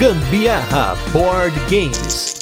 Gambiarra Board Games.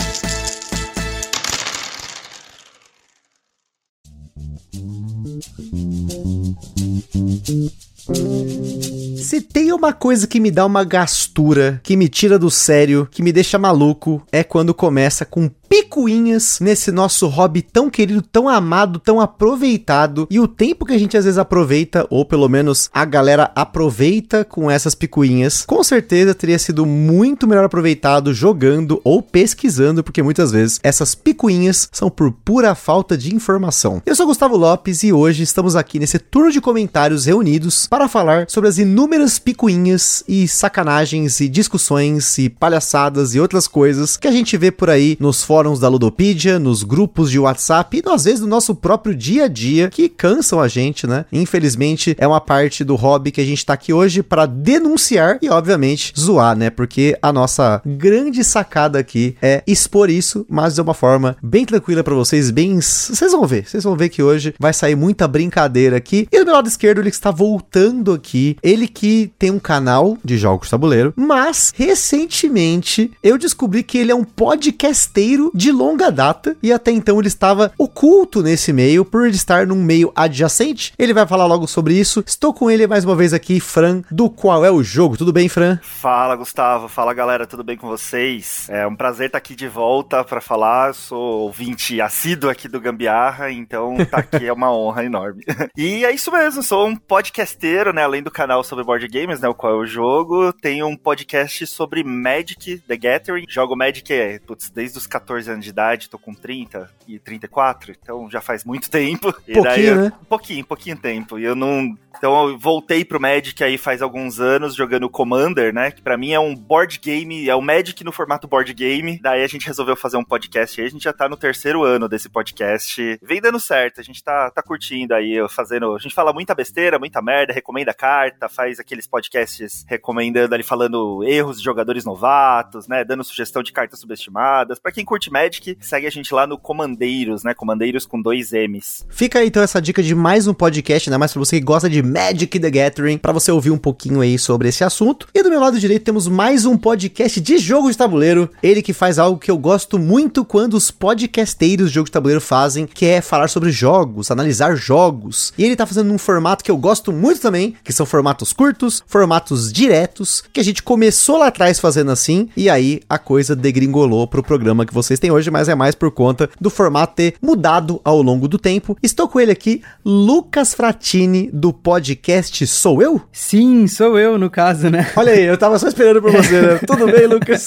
Se tem uma coisa que me dá uma gastura, que me tira do sério, que me deixa maluco, é quando começa com picuinhas nesse nosso hobby tão querido, tão amado, tão aproveitado. E o tempo que a gente às vezes aproveita, ou pelo menos a galera aproveita com essas picuinhas, com certeza teria sido muito melhor aproveitado jogando ou pesquisando, porque muitas vezes essas picuinhas são por pura falta de informação. Eu sou Gustavo Lopes e hoje estamos aqui nesse turno de comentários reunidos para falar sobre as inúmeras picuinhas e sacanagens e discussões e palhaçadas e outras coisas que a gente vê por aí nos fóruns fóruns da Ludopedia, nos grupos de WhatsApp e às vezes no nosso próprio dia a dia que cansam a gente, né? Infelizmente é uma parte do hobby que a gente tá aqui hoje para denunciar e obviamente zoar, né? Porque a nossa grande sacada aqui é expor isso, mas de uma forma bem tranquila para vocês, bem, vocês vão ver, vocês vão ver que hoje vai sair muita brincadeira aqui. E do meu lado esquerdo ele está voltando aqui, ele que tem um canal de jogos tabuleiro, mas recentemente eu descobri que ele é um podcasteiro de longa data e até então ele estava oculto nesse meio por ele estar num meio adjacente. Ele vai falar logo sobre isso. Estou com ele mais uma vez aqui, Fran, do Qual é o Jogo. Tudo bem, Fran? Fala, Gustavo. Fala, galera. Tudo bem com vocês? É um prazer estar aqui de volta para falar. Sou ouvinte assíduo aqui do Gambiarra, então tá aqui é uma honra enorme. e é isso mesmo, sou um podcasteiro, né? Além do canal sobre board games, né? O Qual é o Jogo, tenho um podcast sobre Magic The Gathering. Jogo Magic, putz, desde os 14 14 anos de idade, tô com 30 e 34, então já faz muito tempo. Pouquinho, daí, eu, né? Pouquinho, pouquinho tempo. E eu não. Então eu voltei pro Magic aí faz alguns anos jogando Commander, né? Que pra mim é um board game, é o Magic no formato board game. Daí a gente resolveu fazer um podcast aí, a gente já tá no terceiro ano desse podcast. Vem dando certo, a gente tá, tá curtindo aí, fazendo. A gente fala muita besteira, muita merda, recomenda carta, faz aqueles podcasts recomendando ali, falando erros de jogadores novatos, né? Dando sugestão de cartas subestimadas. Pra quem curte Magic, segue a gente lá no Comandeiros, né? Comandeiros com dois M's. Fica aí então essa dica de mais um podcast, ainda mais pra você que gosta de Magic the Gathering, para você ouvir um pouquinho aí sobre esse assunto. E do meu lado direito temos mais um podcast de jogo de tabuleiro. Ele que faz algo que eu gosto muito quando os podcasteiros de jogo de tabuleiro fazem, que é falar sobre jogos, analisar jogos. E ele tá fazendo um formato que eu gosto muito também, que são formatos curtos, formatos diretos, que a gente começou lá atrás fazendo assim, e aí a coisa degringolou pro programa que vocês têm hoje, mas é mais por conta do formato ter mudado ao longo do tempo. Estou com ele aqui, Lucas Fratini, do podcast Sou Eu? Sim, sou eu, no caso, né? Olha aí, eu tava só esperando por você, né? Tudo bem, Lucas?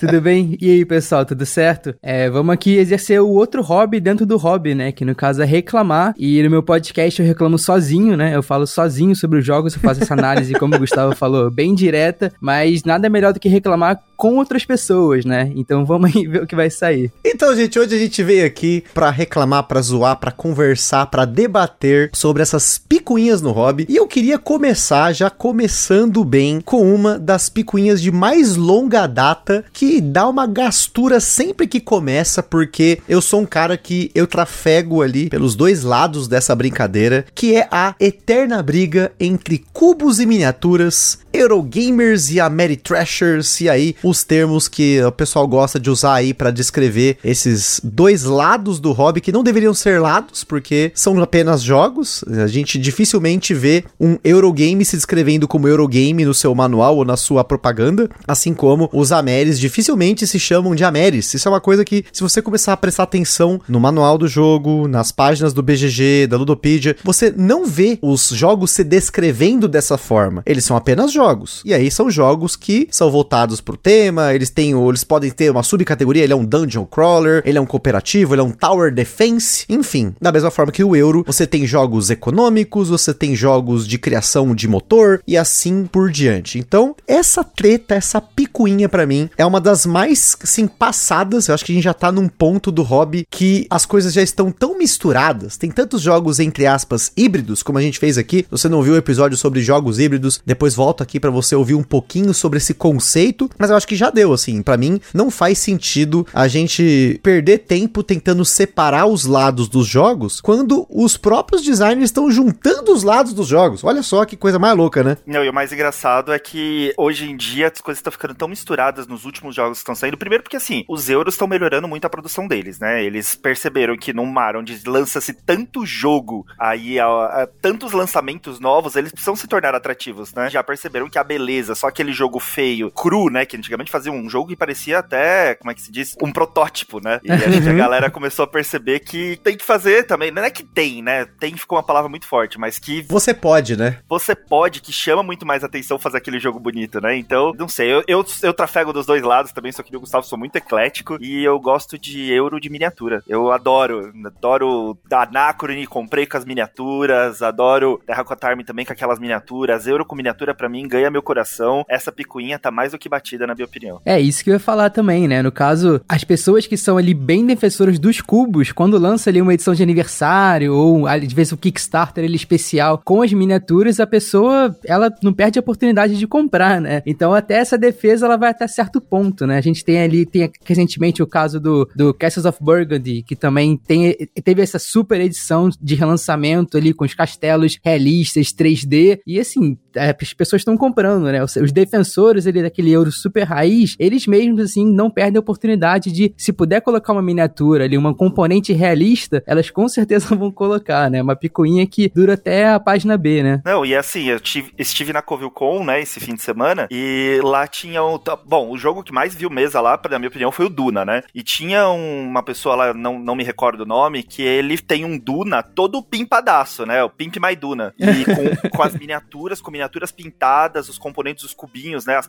tudo bem? E aí, pessoal, tudo certo? É, vamos aqui exercer o outro hobby dentro do hobby, né? Que no caso é reclamar. E no meu podcast eu reclamo sozinho, né? Eu falo sozinho sobre os jogos, eu faço essa análise, como o Gustavo falou, bem direta, mas nada melhor do que reclamar com outras pessoas, né? Então vamos aí ver o que vai sair. Então, gente, hoje a gente veio aqui para reclamar, para zoar, para conversar, para debater sobre essas picuinhas no hobby. E eu queria começar já começando bem com uma das picuinhas de mais longa data que dá uma gastura sempre que começa, porque eu sou um cara que eu trafego ali pelos dois lados dessa brincadeira, que é a eterna briga entre cubos e miniaturas, Eurogamers e Ameritrashers, e aí os termos que o pessoal gosta de usar aí para descrever esses dois lados do hobby que não deveriam ser lados, porque são apenas jogos. A gente dificilmente vê um Eurogame se descrevendo como Eurogame no seu manual ou na sua propaganda, assim como os Ameres dificilmente se chamam de Ameres. Isso é uma coisa que, se você começar a prestar atenção no manual do jogo, nas páginas do BGG, da Ludopedia, você não vê os jogos se descrevendo dessa forma. Eles são apenas jogos. E aí são jogos que são voltados pro tema, eles têm, eles podem ter uma subcategoria, ele é um dungeon crawler, ele é um cooperativo, ele é um tower defense, enfim. Da mesma forma que o Euro, você tem jogos econômicos, você tem jogos de criação de motor e assim por diante. Então, essa treta, essa picuinha para mim é uma das mais sim passadas. Eu acho que a gente já tá num ponto do hobby que as coisas já estão tão misturadas. Tem tantos jogos entre aspas híbridos, como a gente fez aqui. Você não viu o episódio sobre jogos híbridos, depois volta aqui para você ouvir um pouquinho sobre esse conceito, mas eu acho que já deu, assim. para mim, não faz sentido a gente perder tempo tentando separar os lados dos jogos quando os próprios designers estão juntando os lados dos jogos. Olha só que coisa mais louca, né? Não, e o mais engraçado é que hoje em dia as coisas estão ficando tão misturadas nos últimos jogos que estão saindo. Primeiro porque, assim, os euros estão melhorando muito a produção deles, né? Eles perceberam que num mar onde lança-se tanto jogo, aí a, a, tantos lançamentos novos, eles precisam se tornar atrativos, né? Já perceberam que a beleza, só aquele jogo feio, cru, né? Que fazia um jogo que parecia até, como é que se diz? Um protótipo, né? E acho que a galera começou a perceber que tem que fazer também. Não é que tem, né? Tem ficou uma palavra muito forte, mas que. Você pode, né? Você pode, que chama muito mais atenção fazer aquele jogo bonito, né? Então, não sei, eu, eu, eu trafego dos dois lados também, só que o Gustavo sou muito eclético e eu gosto de euro de miniatura. Eu adoro, adoro Anacrone, comprei com as miniaturas, adoro Terra Terracotarme também com aquelas miniaturas. Euro com miniatura para mim ganha meu coração. Essa picuinha tá mais do que batida, na minha opinião. É, isso que eu ia falar também, né? No caso, as pessoas que são ali bem defensoras dos cubos, quando lança ali uma edição de aniversário ou de vez o Kickstarter ele especial com as miniaturas, a pessoa ela não perde a oportunidade de comprar, né? Então até essa defesa ela vai até certo ponto, né? A gente tem ali tem recentemente o caso do, do Castles of Burgundy, que também tem, teve essa super edição de relançamento ali com os castelos realistas 3D e assim, as pessoas estão comprando, né? Os, defensores daquele euro super raiz, eles mesmos assim não perdem a oportunidade de se puder colocar uma miniatura ali, uma componente realista, elas com certeza vão colocar, né? Uma picuinha que dura até a página B, né? Não, e assim, eu tive, estive na Covilcon, né, esse fim de semana, e lá tinha o. Bom, o jogo que mais viu mesa lá, na minha opinião, foi o Duna, né? E tinha uma pessoa lá, não, não me recordo o nome, que ele tem um Duna todo pimpadaço, né? O Pimp My Duna. E com, com as miniaturas, com miniaturas pintadas, os componentes, os cubinhos, né? As,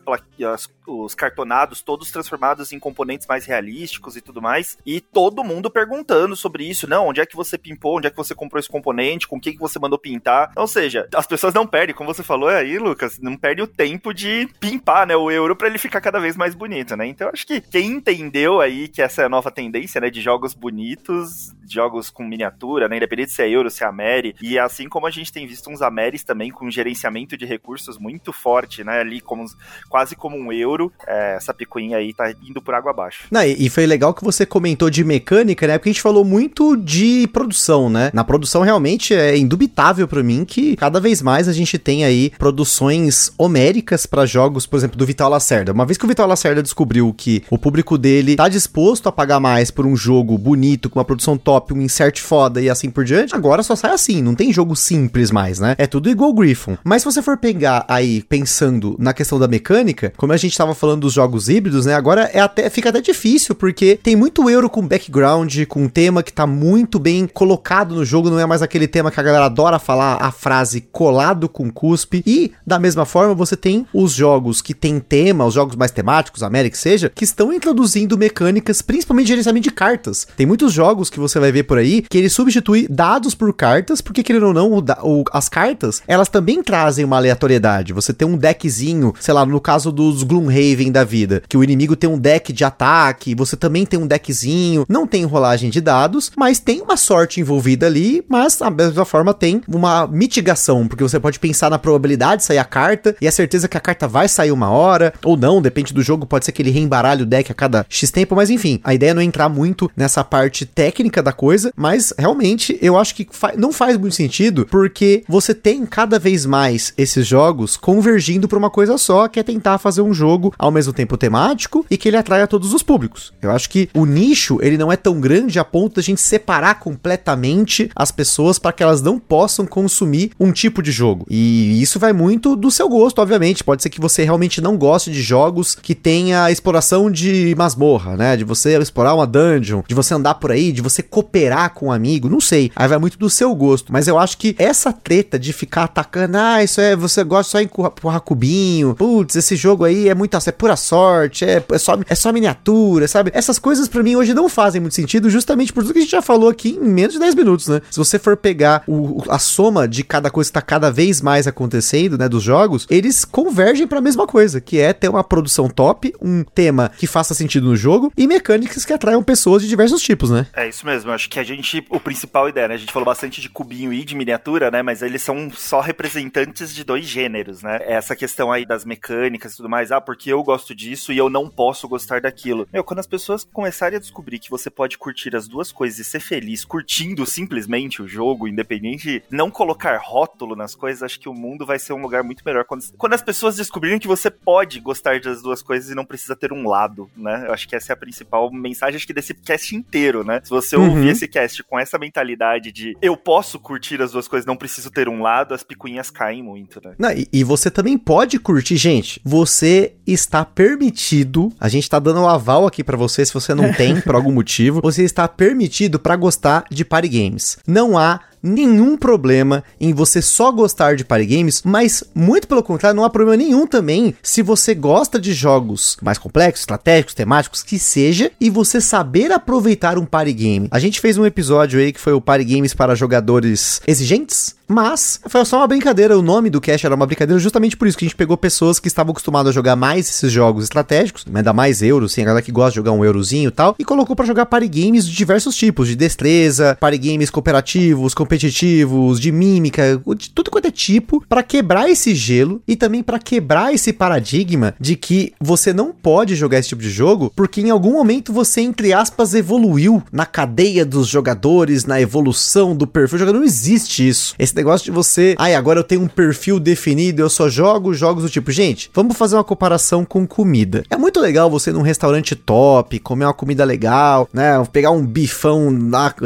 as, os cartonados, todos transformados em componentes mais realísticos e tudo mais. E todo mundo perguntando sobre isso. Não, onde é que você pimpou? Onde é que você comprou esse componente? Com o que, você mandou pintar? Ou seja, as pessoas não perdem, como você falou aí, Lucas, não perde o tempo de pimpar, né? O euro para ele ficar cada vez mais bonito, né? Então acho que quem entendeu aí que essa é a nova tendência, né? De jogos bonitos, jogos com miniatura, né? Independente se é euro, se é Ameri. E assim como a gente tem visto uns Ameris também com gerenciamento de recursos muito forte, né? Ali como, quase como um euro, é, essa picuinha aí tá indo por água abaixo. Não, e, e foi legal que você comentou de mecânica, né? Porque a gente falou muito de produção, né? Na produção realmente é indubitável para mim que cada vez mais a gente tem aí produções homéricas para jogos, por exemplo, do Vital Lacerda. Uma vez que o Vital Lacerda descobriu que o público dele tá disposto a pagar mais por um jogo bonito, com uma produção top, um insert foda e assim por diante, agora só sai assim, não tem jogo simples mais, né? É tudo igual Griffon. Mas se você for pegar aí pensando na questão da mecânica, como a gente tava falando dos jogos híbridos, né? Agora é até fica até difícil porque tem muito euro com background, com um tema que tá muito bem colocado no jogo, não é mais aquele tema que a galera adora falar a frase colado com cuspe. E da mesma forma, você tem os jogos que tem tema, os jogos mais temáticos, América seja, que estão introduzindo mecânicas, principalmente gerenciamento de cartas. Tem muitos jogos que você vai ver por aí que ele substitui dados por cartas, porque querendo ou não, o, o, as cartas, elas também trazem uma aleatoriedade. Você tem um deckzinho, sei lá, no caso dos Gloomhaven da vida, que o inimigo tem um deck de ataque, você também tem um deckzinho, não tem rolagem de dados, mas tem uma sorte envolvida ali, mas da mesma forma tem uma mitigação, porque você pode pensar na probabilidade de sair a carta e a certeza que a carta vai sair uma hora, ou não, depende do jogo, pode ser que ele reembaralhe o deck a cada X tempo, mas enfim, a ideia é não entrar muito nessa parte técnica da coisa, mas realmente eu acho que fa não faz muito sentido, porque você tem cada vez mais esses jogos convergindo para uma coisa só, que é tentar fazer um jogo ao mesmo tempo temático e que ele atraia todos os públicos. Eu acho que o nicho, ele não é tão grande a ponto da gente separar completamente as pessoas para que elas não possam consumir um tipo de jogo. E isso vai muito do seu gosto, obviamente. Pode ser que você realmente não goste de jogos que tenha exploração de masmorra, né? De você explorar uma dungeon, de você andar por aí, de você cooperar com um amigo, não sei. Aí vai muito do seu gosto. Mas eu acho que essa treta de ficar atacando, ah, isso é, você gosta só em empurrar cubinho, putz, esse jogo aí é muito, é pura sorte, é, é, só, é só miniatura, sabe? Essas coisas para mim hoje não fazem muito sentido, justamente por tudo que a gente já falou aqui em menos de 10 minutos, né? Se você for pegar o, a soma de cada coisa que tá cada vez mais acontecendo, né, dos jogos, eles convergem para a mesma coisa, que é ter uma produção top, um tema que faça sentido no jogo e mecânicas que atraiam pessoas de diversos tipos, né? É isso mesmo, acho que a gente, o principal ideia, né? A gente falou bastante de cubinho e de miniatura, né? Mas eles são só representantes de dois gêneros, né? Essa questão aí das mecânicas e tudo mais, ah, porque eu gosto disso e eu não posso gostar daquilo. Meu, quando as pessoas começarem a descobrir que você pode curtir as duas coisas e ser feliz curtindo simplesmente o jogo, independente, não colocar rótulo nas coisas, acho que o mundo vai ser um lugar muito melhor. Quando, quando as pessoas descobrirem que você pode gostar das duas coisas e não precisa ter um lado, né? Eu acho que essa é a principal mensagem, acho que desse cast inteiro, né? Se você uhum. ouvir esse cast com essa mentalidade de eu posso curtir as duas coisas, não preciso ter um lado, as picuinhas caem muito, né? Não, e, e você também pode curtir, gente. Você está permitido, a gente tá dando um aval aqui para você, se você não tem, por algum motivo, você está permitido para gostar de party games. Não há nenhum problema em você só gostar de party games, mas muito pelo contrário, não há problema nenhum também se você gosta de jogos mais complexos, estratégicos, temáticos, que seja, e você saber aproveitar um party game. A gente fez um episódio aí que foi o party games para jogadores exigentes, mas foi só uma brincadeira, o nome do cast era uma brincadeira justamente por isso que a gente pegou pessoas que estavam acostumadas a jogar mais esses jogos estratégicos, ainda mais euros, assim, a galera que gosta de jogar um eurozinho e tal, e colocou para jogar party games de diversos tipos, de destreza, party games cooperativos, competitivos, de mímica, de tudo quanto é tipo, para quebrar esse gelo e também para quebrar esse paradigma de que você não pode jogar esse tipo de jogo porque em algum momento você, entre aspas, evoluiu na cadeia dos jogadores, na evolução do perfil do jogador. Não existe isso. Esse negócio de você, ai, agora eu tenho um perfil definido, eu só jogo jogos do tipo, gente, vamos fazer uma comparação com comida. É muito legal você num restaurante top, comer uma comida legal, né? Pegar um bifão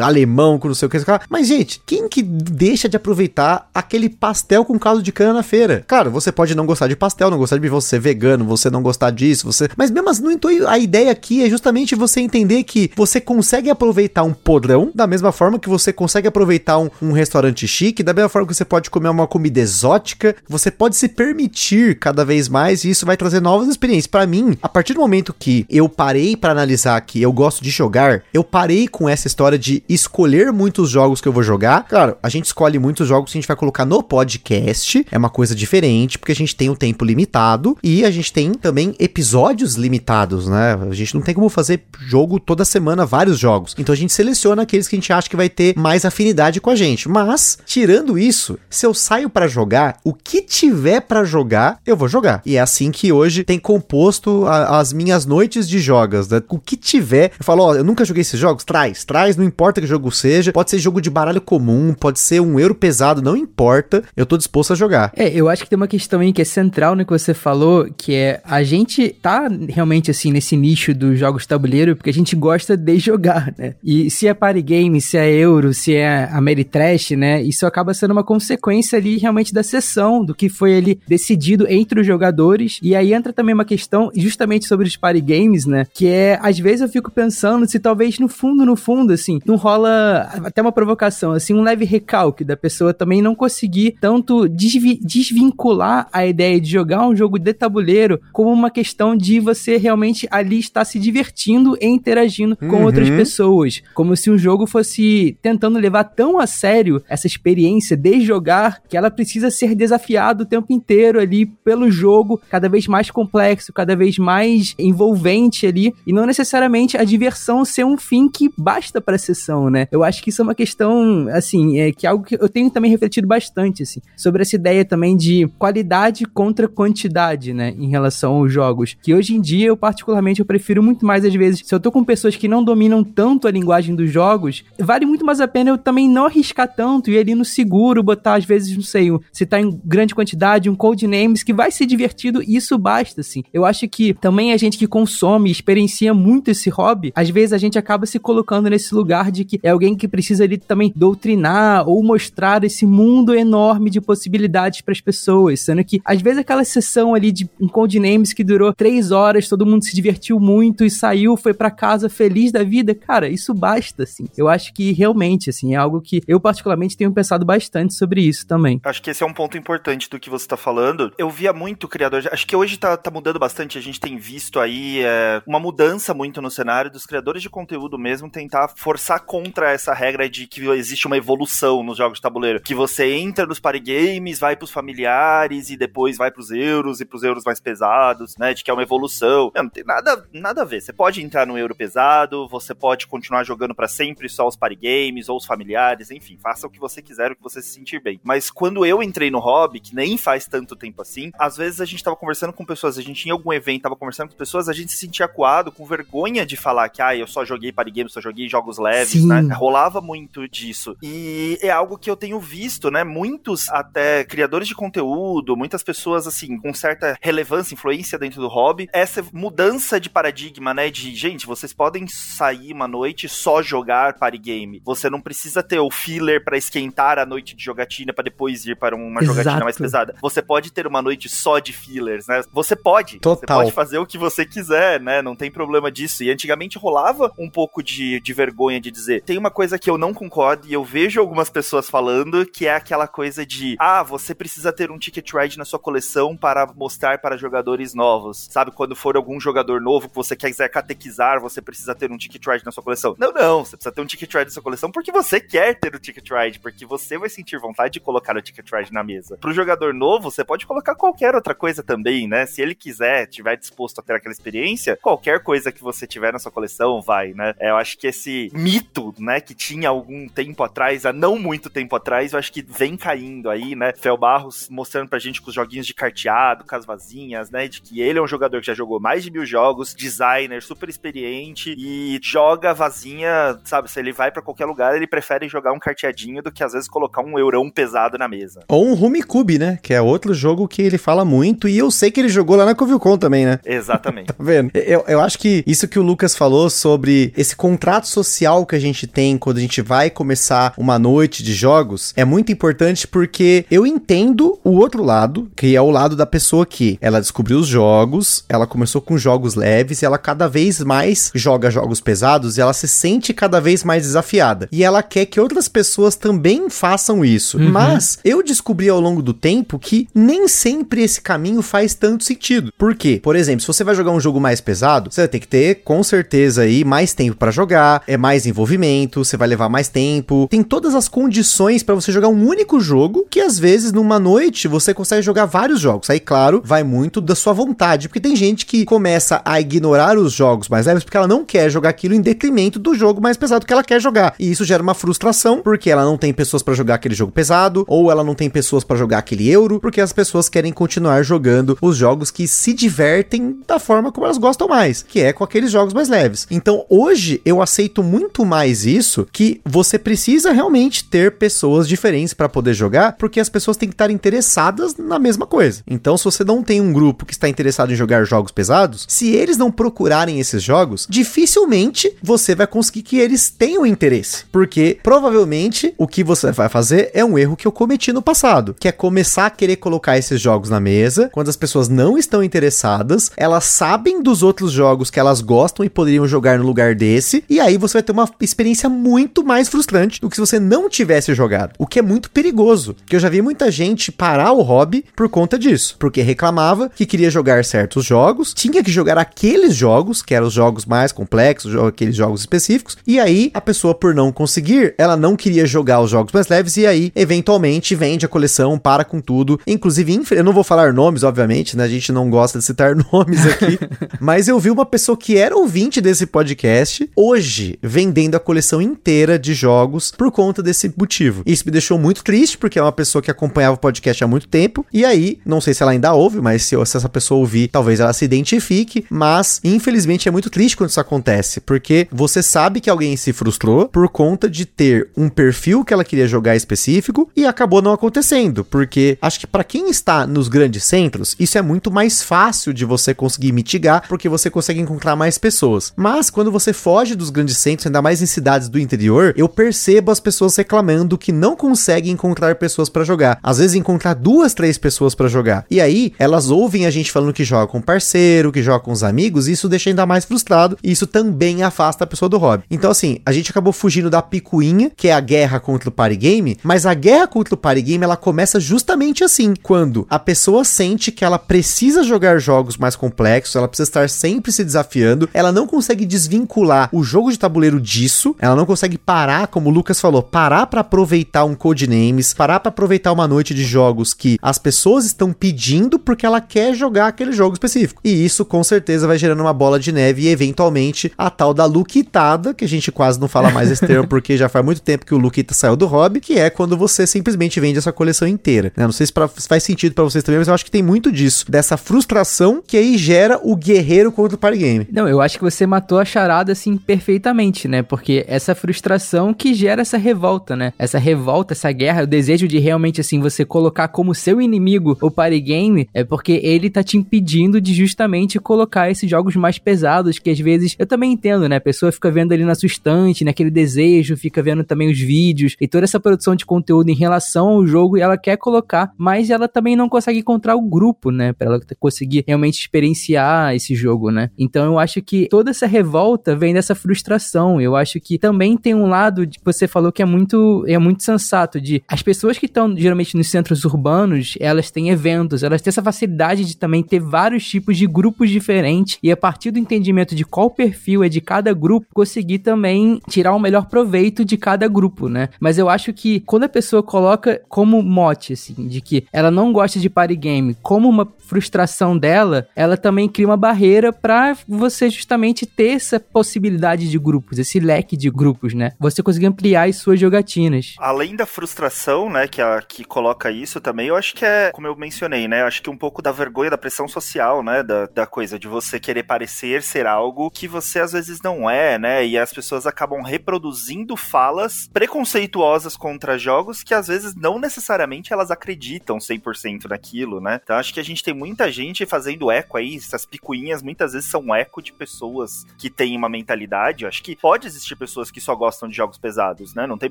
alemão com não sei o que, mas gente, quem que deixa de aproveitar aquele pastel com caldo de cana na feira? Claro, você pode não gostar de pastel, não gostar de você ser vegano, você não gostar disso, você, mas mesmo assim, a ideia aqui é justamente você entender que você consegue aproveitar um podrão da mesma forma que você consegue aproveitar um, um restaurante chique, da mesma forma que você pode comer uma comida exótica, você pode se permitir cada vez mais e isso vai trazer novas experiências. Para mim, a partir do momento que eu parei para analisar que eu gosto de jogar, eu parei com essa história de escolher muitos jogos que eu vou jogar. Claro, a gente escolhe muitos jogos que a gente vai colocar no podcast, é uma coisa diferente, porque a gente tem um tempo limitado e a gente tem também episódios limitados, né? A gente não tem como fazer jogo toda semana, vários jogos. Então a gente seleciona aqueles que a gente acha que vai ter mais afinidade com a gente. Mas, tirando isso, se eu saio para jogar, o que tiver para jogar, eu vou jogar. E é assim que hoje tem composto a, as minhas noites de jogos, né? O que tiver, eu falo, ó, eu nunca joguei esses jogos, traz, traz, não importa que jogo seja, pode ser jogo de baralho comum, pode ser um euro pesado, não importa, eu tô disposto a jogar. É, eu acho que tem uma questão aí que é central no que você falou, que é a gente tá realmente assim nesse nicho dos jogos tabuleiro porque a gente gosta de jogar, né? E se é party game, se é euro, se é Ameritrash, né? Isso acaba sendo uma consequência ali realmente da sessão, do que foi ali decidido entre os jogadores. E aí entra também uma questão justamente sobre os party games, né? Que é, às vezes eu fico pensando se talvez no fundo, no fundo, assim, não rola até uma provocação, assim, um leve recalque da pessoa também não conseguir tanto desvincular a ideia de jogar um jogo de tabuleiro como uma questão de você realmente ali estar se divertindo e interagindo com uhum. outras pessoas. Como se um jogo fosse tentando levar tão a sério essa experiência experiência de jogar que ela precisa ser desafiada o tempo inteiro ali pelo jogo, cada vez mais complexo, cada vez mais envolvente ali, e não necessariamente a diversão ser um fim que basta para a sessão, né? Eu acho que isso é uma questão, assim, é que é algo que eu tenho também refletido bastante, assim, sobre essa ideia também de qualidade contra quantidade, né, em relação aos jogos, que hoje em dia eu particularmente eu prefiro muito mais às vezes, se eu tô com pessoas que não dominam tanto a linguagem dos jogos, vale muito mais a pena eu também não arriscar tanto e ali no seguro botar às vezes, não sei, se tá em grande quantidade, um codenames que vai ser divertido, isso basta, assim. Eu acho que também a gente que consome, experiencia muito esse hobby, às vezes a gente acaba se colocando nesse lugar de que é alguém que precisa ali também doutrinar ou mostrar esse mundo enorme de possibilidades para as pessoas, sendo que às vezes aquela sessão ali de um codenames que durou três horas, todo mundo se divertiu muito e saiu, foi para casa feliz da vida, cara, isso basta, assim. Eu acho que realmente, assim, é algo que eu particularmente tenho pensado bastante bastante sobre isso também. Acho que esse é um ponto importante do que você está falando. Eu via muito criador, acho que hoje tá, tá mudando bastante, a gente tem visto aí é, uma mudança muito no cenário dos criadores de conteúdo mesmo tentar forçar contra essa regra de que existe uma evolução nos jogos de tabuleiro. Que você entra nos party games, vai pros familiares e depois vai pros euros e pros euros mais pesados, né? De que é uma evolução. Não, não tem nada, nada a ver. Você pode entrar no euro pesado, você pode continuar jogando para sempre só os party games ou os familiares, enfim, faça o que você quiser, o que você se sentir bem. Mas quando eu entrei no hobby, que nem faz tanto tempo assim, às vezes a gente tava conversando com pessoas, a gente em algum evento tava conversando com pessoas, a gente se sentia acuado, com vergonha de falar que, ah, eu só joguei party games, só joguei jogos leves, Sim. né? Rolava muito disso. E é algo que eu tenho visto, né? Muitos até criadores de conteúdo, muitas pessoas assim, com certa relevância, influência dentro do hobby, essa mudança de paradigma, né? De, gente, vocês podem sair uma noite e só jogar party game. Você não precisa ter o filler para esquentar a noite de jogatina para depois ir para uma jogatina Exato. mais pesada. Você pode ter uma noite só de fillers, né? Você pode. Você Total. pode fazer o que você quiser, né? Não tem problema disso. E antigamente rolava um pouco de, de vergonha de dizer. Tem uma coisa que eu não concordo e eu vejo algumas pessoas falando que é aquela coisa de ah, você precisa ter um ticket ride na sua coleção para mostrar para jogadores novos. Sabe, quando for algum jogador novo que você quiser catequizar, você precisa ter um ticket ride na sua coleção. Não, não, você precisa ter um ticket ride na sua coleção porque você quer ter o ticket ride, porque você vai sentir vontade de colocar o ticket ride na mesa. Pro jogador novo, você pode colocar qualquer outra coisa também, né? Se ele quiser, tiver disposto a ter aquela experiência, qualquer coisa que você tiver na sua coleção vai, né? É, eu acho que esse mito, né, que tinha algum tempo atrás, há não muito tempo atrás, eu acho que vem caindo aí, né? Fel Barros mostrando pra gente com os joguinhos de carteado, com as vazinhas, né? De que ele é um jogador que já jogou mais de mil jogos, designer, super experiente e joga vazinha, sabe? Se ele vai pra qualquer lugar, ele prefere jogar um carteadinho do que às vezes colocar um eurão pesado na mesa. Ou um Rumicube, né? Que é outro jogo que ele fala muito e eu sei que ele jogou lá na Covilcon também, né? Exatamente. Tá vendo? Eu, eu acho que isso que o Lucas falou sobre esse contrato social que a gente tem quando a gente vai começar uma noite de jogos é muito importante porque eu entendo o outro lado, que é o lado da pessoa que ela descobriu os jogos, ela começou com jogos leves e ela cada vez mais joga jogos pesados e ela se sente cada vez mais desafiada. E ela quer que outras pessoas também façam isso. Mas eu descobri ao longo do tempo que nem sempre esse caminho faz tanto sentido. Por quê? Por exemplo, se você vai jogar um jogo mais pesado, você vai ter que ter com certeza aí mais tempo pra jogar, é mais envolvimento, você vai levar mais tempo. Tem todas as condições pra você jogar um único jogo, que às vezes numa noite você consegue jogar vários jogos. Aí, claro, vai muito da sua vontade, porque tem gente que começa a ignorar os jogos mais leves porque ela não quer jogar aquilo em detrimento do jogo mais pesado que ela quer jogar. E isso gera uma frustração, porque ela não tem pessoas pra jogar aquele jogo pesado, ou ela não tem pessoas pra jogar aquele euro, porque as pessoas querem continuar jogando os jogos que se divertem da forma como elas gostam mais, que é com aqueles jogos mais leves. Então, hoje eu aceito muito mais isso, que você precisa realmente ter pessoas diferentes pra poder jogar, porque as pessoas têm que estar interessadas na mesma coisa. Então, se você não tem um grupo que está interessado em jogar jogos pesados, se eles não procurarem esses jogos, dificilmente você vai conseguir que eles tenham interesse, porque provavelmente o que você vai fazer é um erro que eu cometi no passado, que é começar a querer colocar esses jogos na mesa quando as pessoas não estão interessadas, elas sabem dos outros jogos que elas gostam e poderiam jogar no lugar desse, e aí você vai ter uma experiência muito mais frustrante do que se você não tivesse jogado, o que é muito perigoso, que eu já vi muita gente parar o hobby por conta disso, porque reclamava que queria jogar certos jogos, tinha que jogar aqueles jogos, que eram os jogos mais complexos, aqueles jogos específicos, e aí a pessoa por não conseguir, ela não queria jogar os jogos mais leves e aí eventualmente vende a coleção, para com tudo. Inclusive, eu não vou falar nomes, obviamente, né? A gente não gosta de citar nomes aqui, mas eu vi uma pessoa que era ouvinte desse podcast hoje vendendo a coleção inteira de jogos por conta desse motivo. Isso me deixou muito triste porque é uma pessoa que acompanhava o podcast há muito tempo e aí, não sei se ela ainda ouve, mas se, se essa pessoa ouvir, talvez ela se identifique, mas infelizmente é muito triste quando isso acontece, porque você sabe que alguém se frustrou por conta de ter um perfil que ela queria jogar específico e acabou não acontecendo, porque acho que para quem está nos grandes centros, isso é muito mais fácil de você conseguir mitigar, porque você consegue encontrar mais pessoas. Mas quando você foge dos grandes centros, ainda mais em cidades do interior, eu percebo as pessoas reclamando que não conseguem encontrar pessoas para jogar. Às vezes encontrar duas, três pessoas para jogar. E aí elas ouvem a gente falando que joga com parceiro, que joga com os amigos, e isso deixa ainda mais frustrado, e isso também afasta a pessoa do hobby. Então assim, a gente acabou fugindo da picuinha, que é a guerra contra o party game, mas a guerra contra o party game ela começa justamente assim, quando a pessoa sente que ela precisa jogar jogos mais complexos, ela precisa estar sempre se desafiando, ela não consegue desvincular o jogo de tabuleiro disso, ela não consegue parar, como o Lucas falou, falou, parar para aproveitar um Codenames, parar para aproveitar uma noite de jogos que as pessoas estão pedindo porque ela quer jogar aquele jogo específico. E isso com certeza vai gerando uma bola de neve e eventualmente a tal da Luquitada, que a gente quase não fala mais esse termo porque já faz muito tempo que o Luquita saiu do hobby, que é quando você simplesmente vende essa coleção inteira. Né? Não sei se, pra, se faz sentido para vocês também, mas eu acho que tem muito disso, dessa frustração que aí gera o guerreiro contra o party game. Não, eu acho que você matou a charada assim perfeitamente, né? Porque essa frustração que gera essa revolta, né? Essa revolta, essa guerra, o desejo de realmente assim você colocar como seu inimigo o party game é porque ele tá te impedindo de justamente colocar esses jogos mais pesados que às vezes eu também entendo, né? A pessoa fica vendo ali na sua estante, naquele desejo, fica vendo também os vídeos e toda essa produção de conteúdo em relação ao jogo ela quer colocar, mas ela também não consegue encontrar o grupo, né? Para ela conseguir realmente experienciar esse jogo, né? Então eu acho que toda essa revolta vem dessa frustração. Eu acho que também tem um lado que você falou que é muito é muito sensato de as pessoas que estão geralmente nos centros urbanos, elas têm eventos, elas têm essa facilidade de também ter vários tipos de grupos diferentes e a partir do entendimento de qual perfil é de cada grupo, conseguir também tirar o melhor proveito de cada grupo, né? Mas eu acho que quando a pessoa coloca como mote assim, de que ela não gosta de party game, como uma frustração dela, ela também cria uma barreira para você justamente ter essa possibilidade de grupos, esse leque de grupos, né? Você conseguir ampliar as suas jogatinas. Além da frustração, né, que, a, que coloca isso também, eu acho que é, como eu mencionei, né, eu acho que um pouco da vergonha, da pressão social, né, da, da coisa, de você querer parecer ser algo que você às vezes não é, né, e as pessoas acabam reproduzindo falas preconceituosas contra jogos que às vezes não necessariamente elas acreditam 100% naquilo, né? Então acho que a gente tem muita gente fazendo eco aí, essas picuinhas muitas vezes são eco de pessoas que têm uma mentalidade. Eu acho que pode existir pessoas que só gostam de jogos pesados, né? Não tem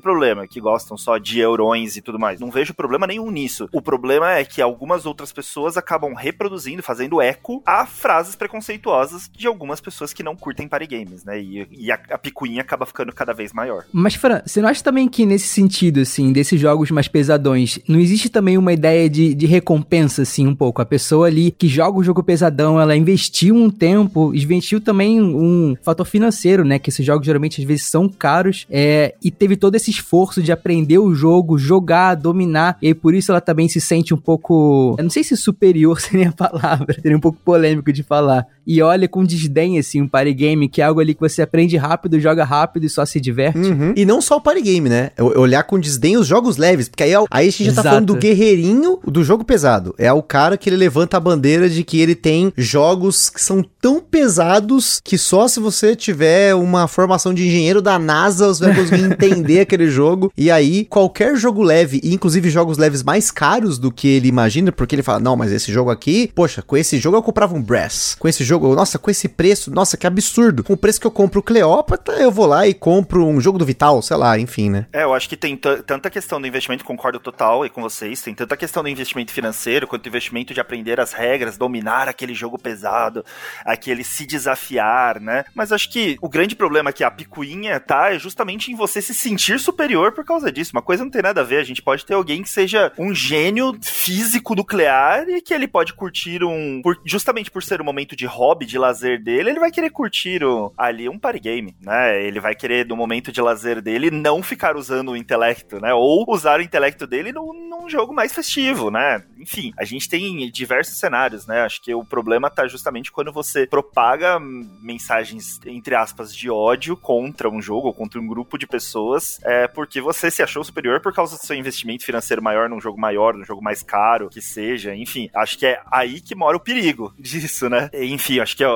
problema, que gostam só de eurões e tudo mais. Não vejo problema nenhum nisso. O problema é que algumas outras pessoas acabam reproduzindo, fazendo eco a frases preconceituosas de algumas pessoas que não curtem party games, né? E, e a, a picuinha acaba ficando cada vez maior. Mas, Fran, você não acha também que nesse sentido, assim, desses jogos mais pesadões, não existe também uma ideia de, de recompensa, assim, um pouco? A pessoa ali que joga o jogo pesadão, ela investiu um tempo, investiu também um fator financeiro, né? Que esses jogos geralmente às vezes são caros, é, e teve todo esse esforço de aprender o jogo, jogar, dominar, e aí por isso ela também se sente um pouco, eu não sei se superior seria a palavra, seria um pouco polêmico de falar, e olha com desdém, assim, um party game, que é algo ali que você aprende rápido, joga rápido e só se diverte. Uhum. E não só o party game, né? Olhar com desdém os jogos leves, porque aí, é aí a gente já tá falando do guerreirinho do jogo pesado. É o cara que ele levanta a bandeira de que ele tem jogos que são tão pesados que só se você tiver uma formação de engenheiro da NASA você vai conseguir entender aquele jogo. E aí, qualquer jogo leve, e inclusive jogos leves mais caros do que ele imagina, porque ele fala: não, mas esse jogo aqui, poxa, com esse jogo eu comprava um Brass. Com esse jogo jogo, nossa, com esse preço, nossa, que absurdo. Com o preço que eu compro o Cleópatra, eu vou lá e compro um jogo do Vital, sei lá, enfim, né? É, eu acho que tem tanta questão do investimento, concordo total aí com vocês, tem tanta questão do investimento financeiro, quanto investimento de aprender as regras, dominar aquele jogo pesado, aquele se desafiar, né? Mas acho que o grande problema que a picuinha tá é justamente em você se sentir superior por causa disso. Uma coisa não tem nada a ver, a gente pode ter alguém que seja um gênio físico nuclear e que ele pode curtir um. Por, justamente por ser um momento de hobby, de lazer dele, ele vai querer curtir o, ali um party game, né? Ele vai querer, no momento de lazer dele, não ficar usando o intelecto, né? Ou usar o intelecto dele num, num jogo mais festivo, né? Enfim, a gente tem diversos cenários, né? Acho que o problema tá justamente quando você propaga mensagens, entre aspas, de ódio contra um jogo ou contra um grupo de pessoas, é porque você se achou superior por causa do seu investimento financeiro maior num jogo maior, num jogo mais caro, que seja, enfim. Acho que é aí que mora o perigo disso, né? Enfim, acho que a,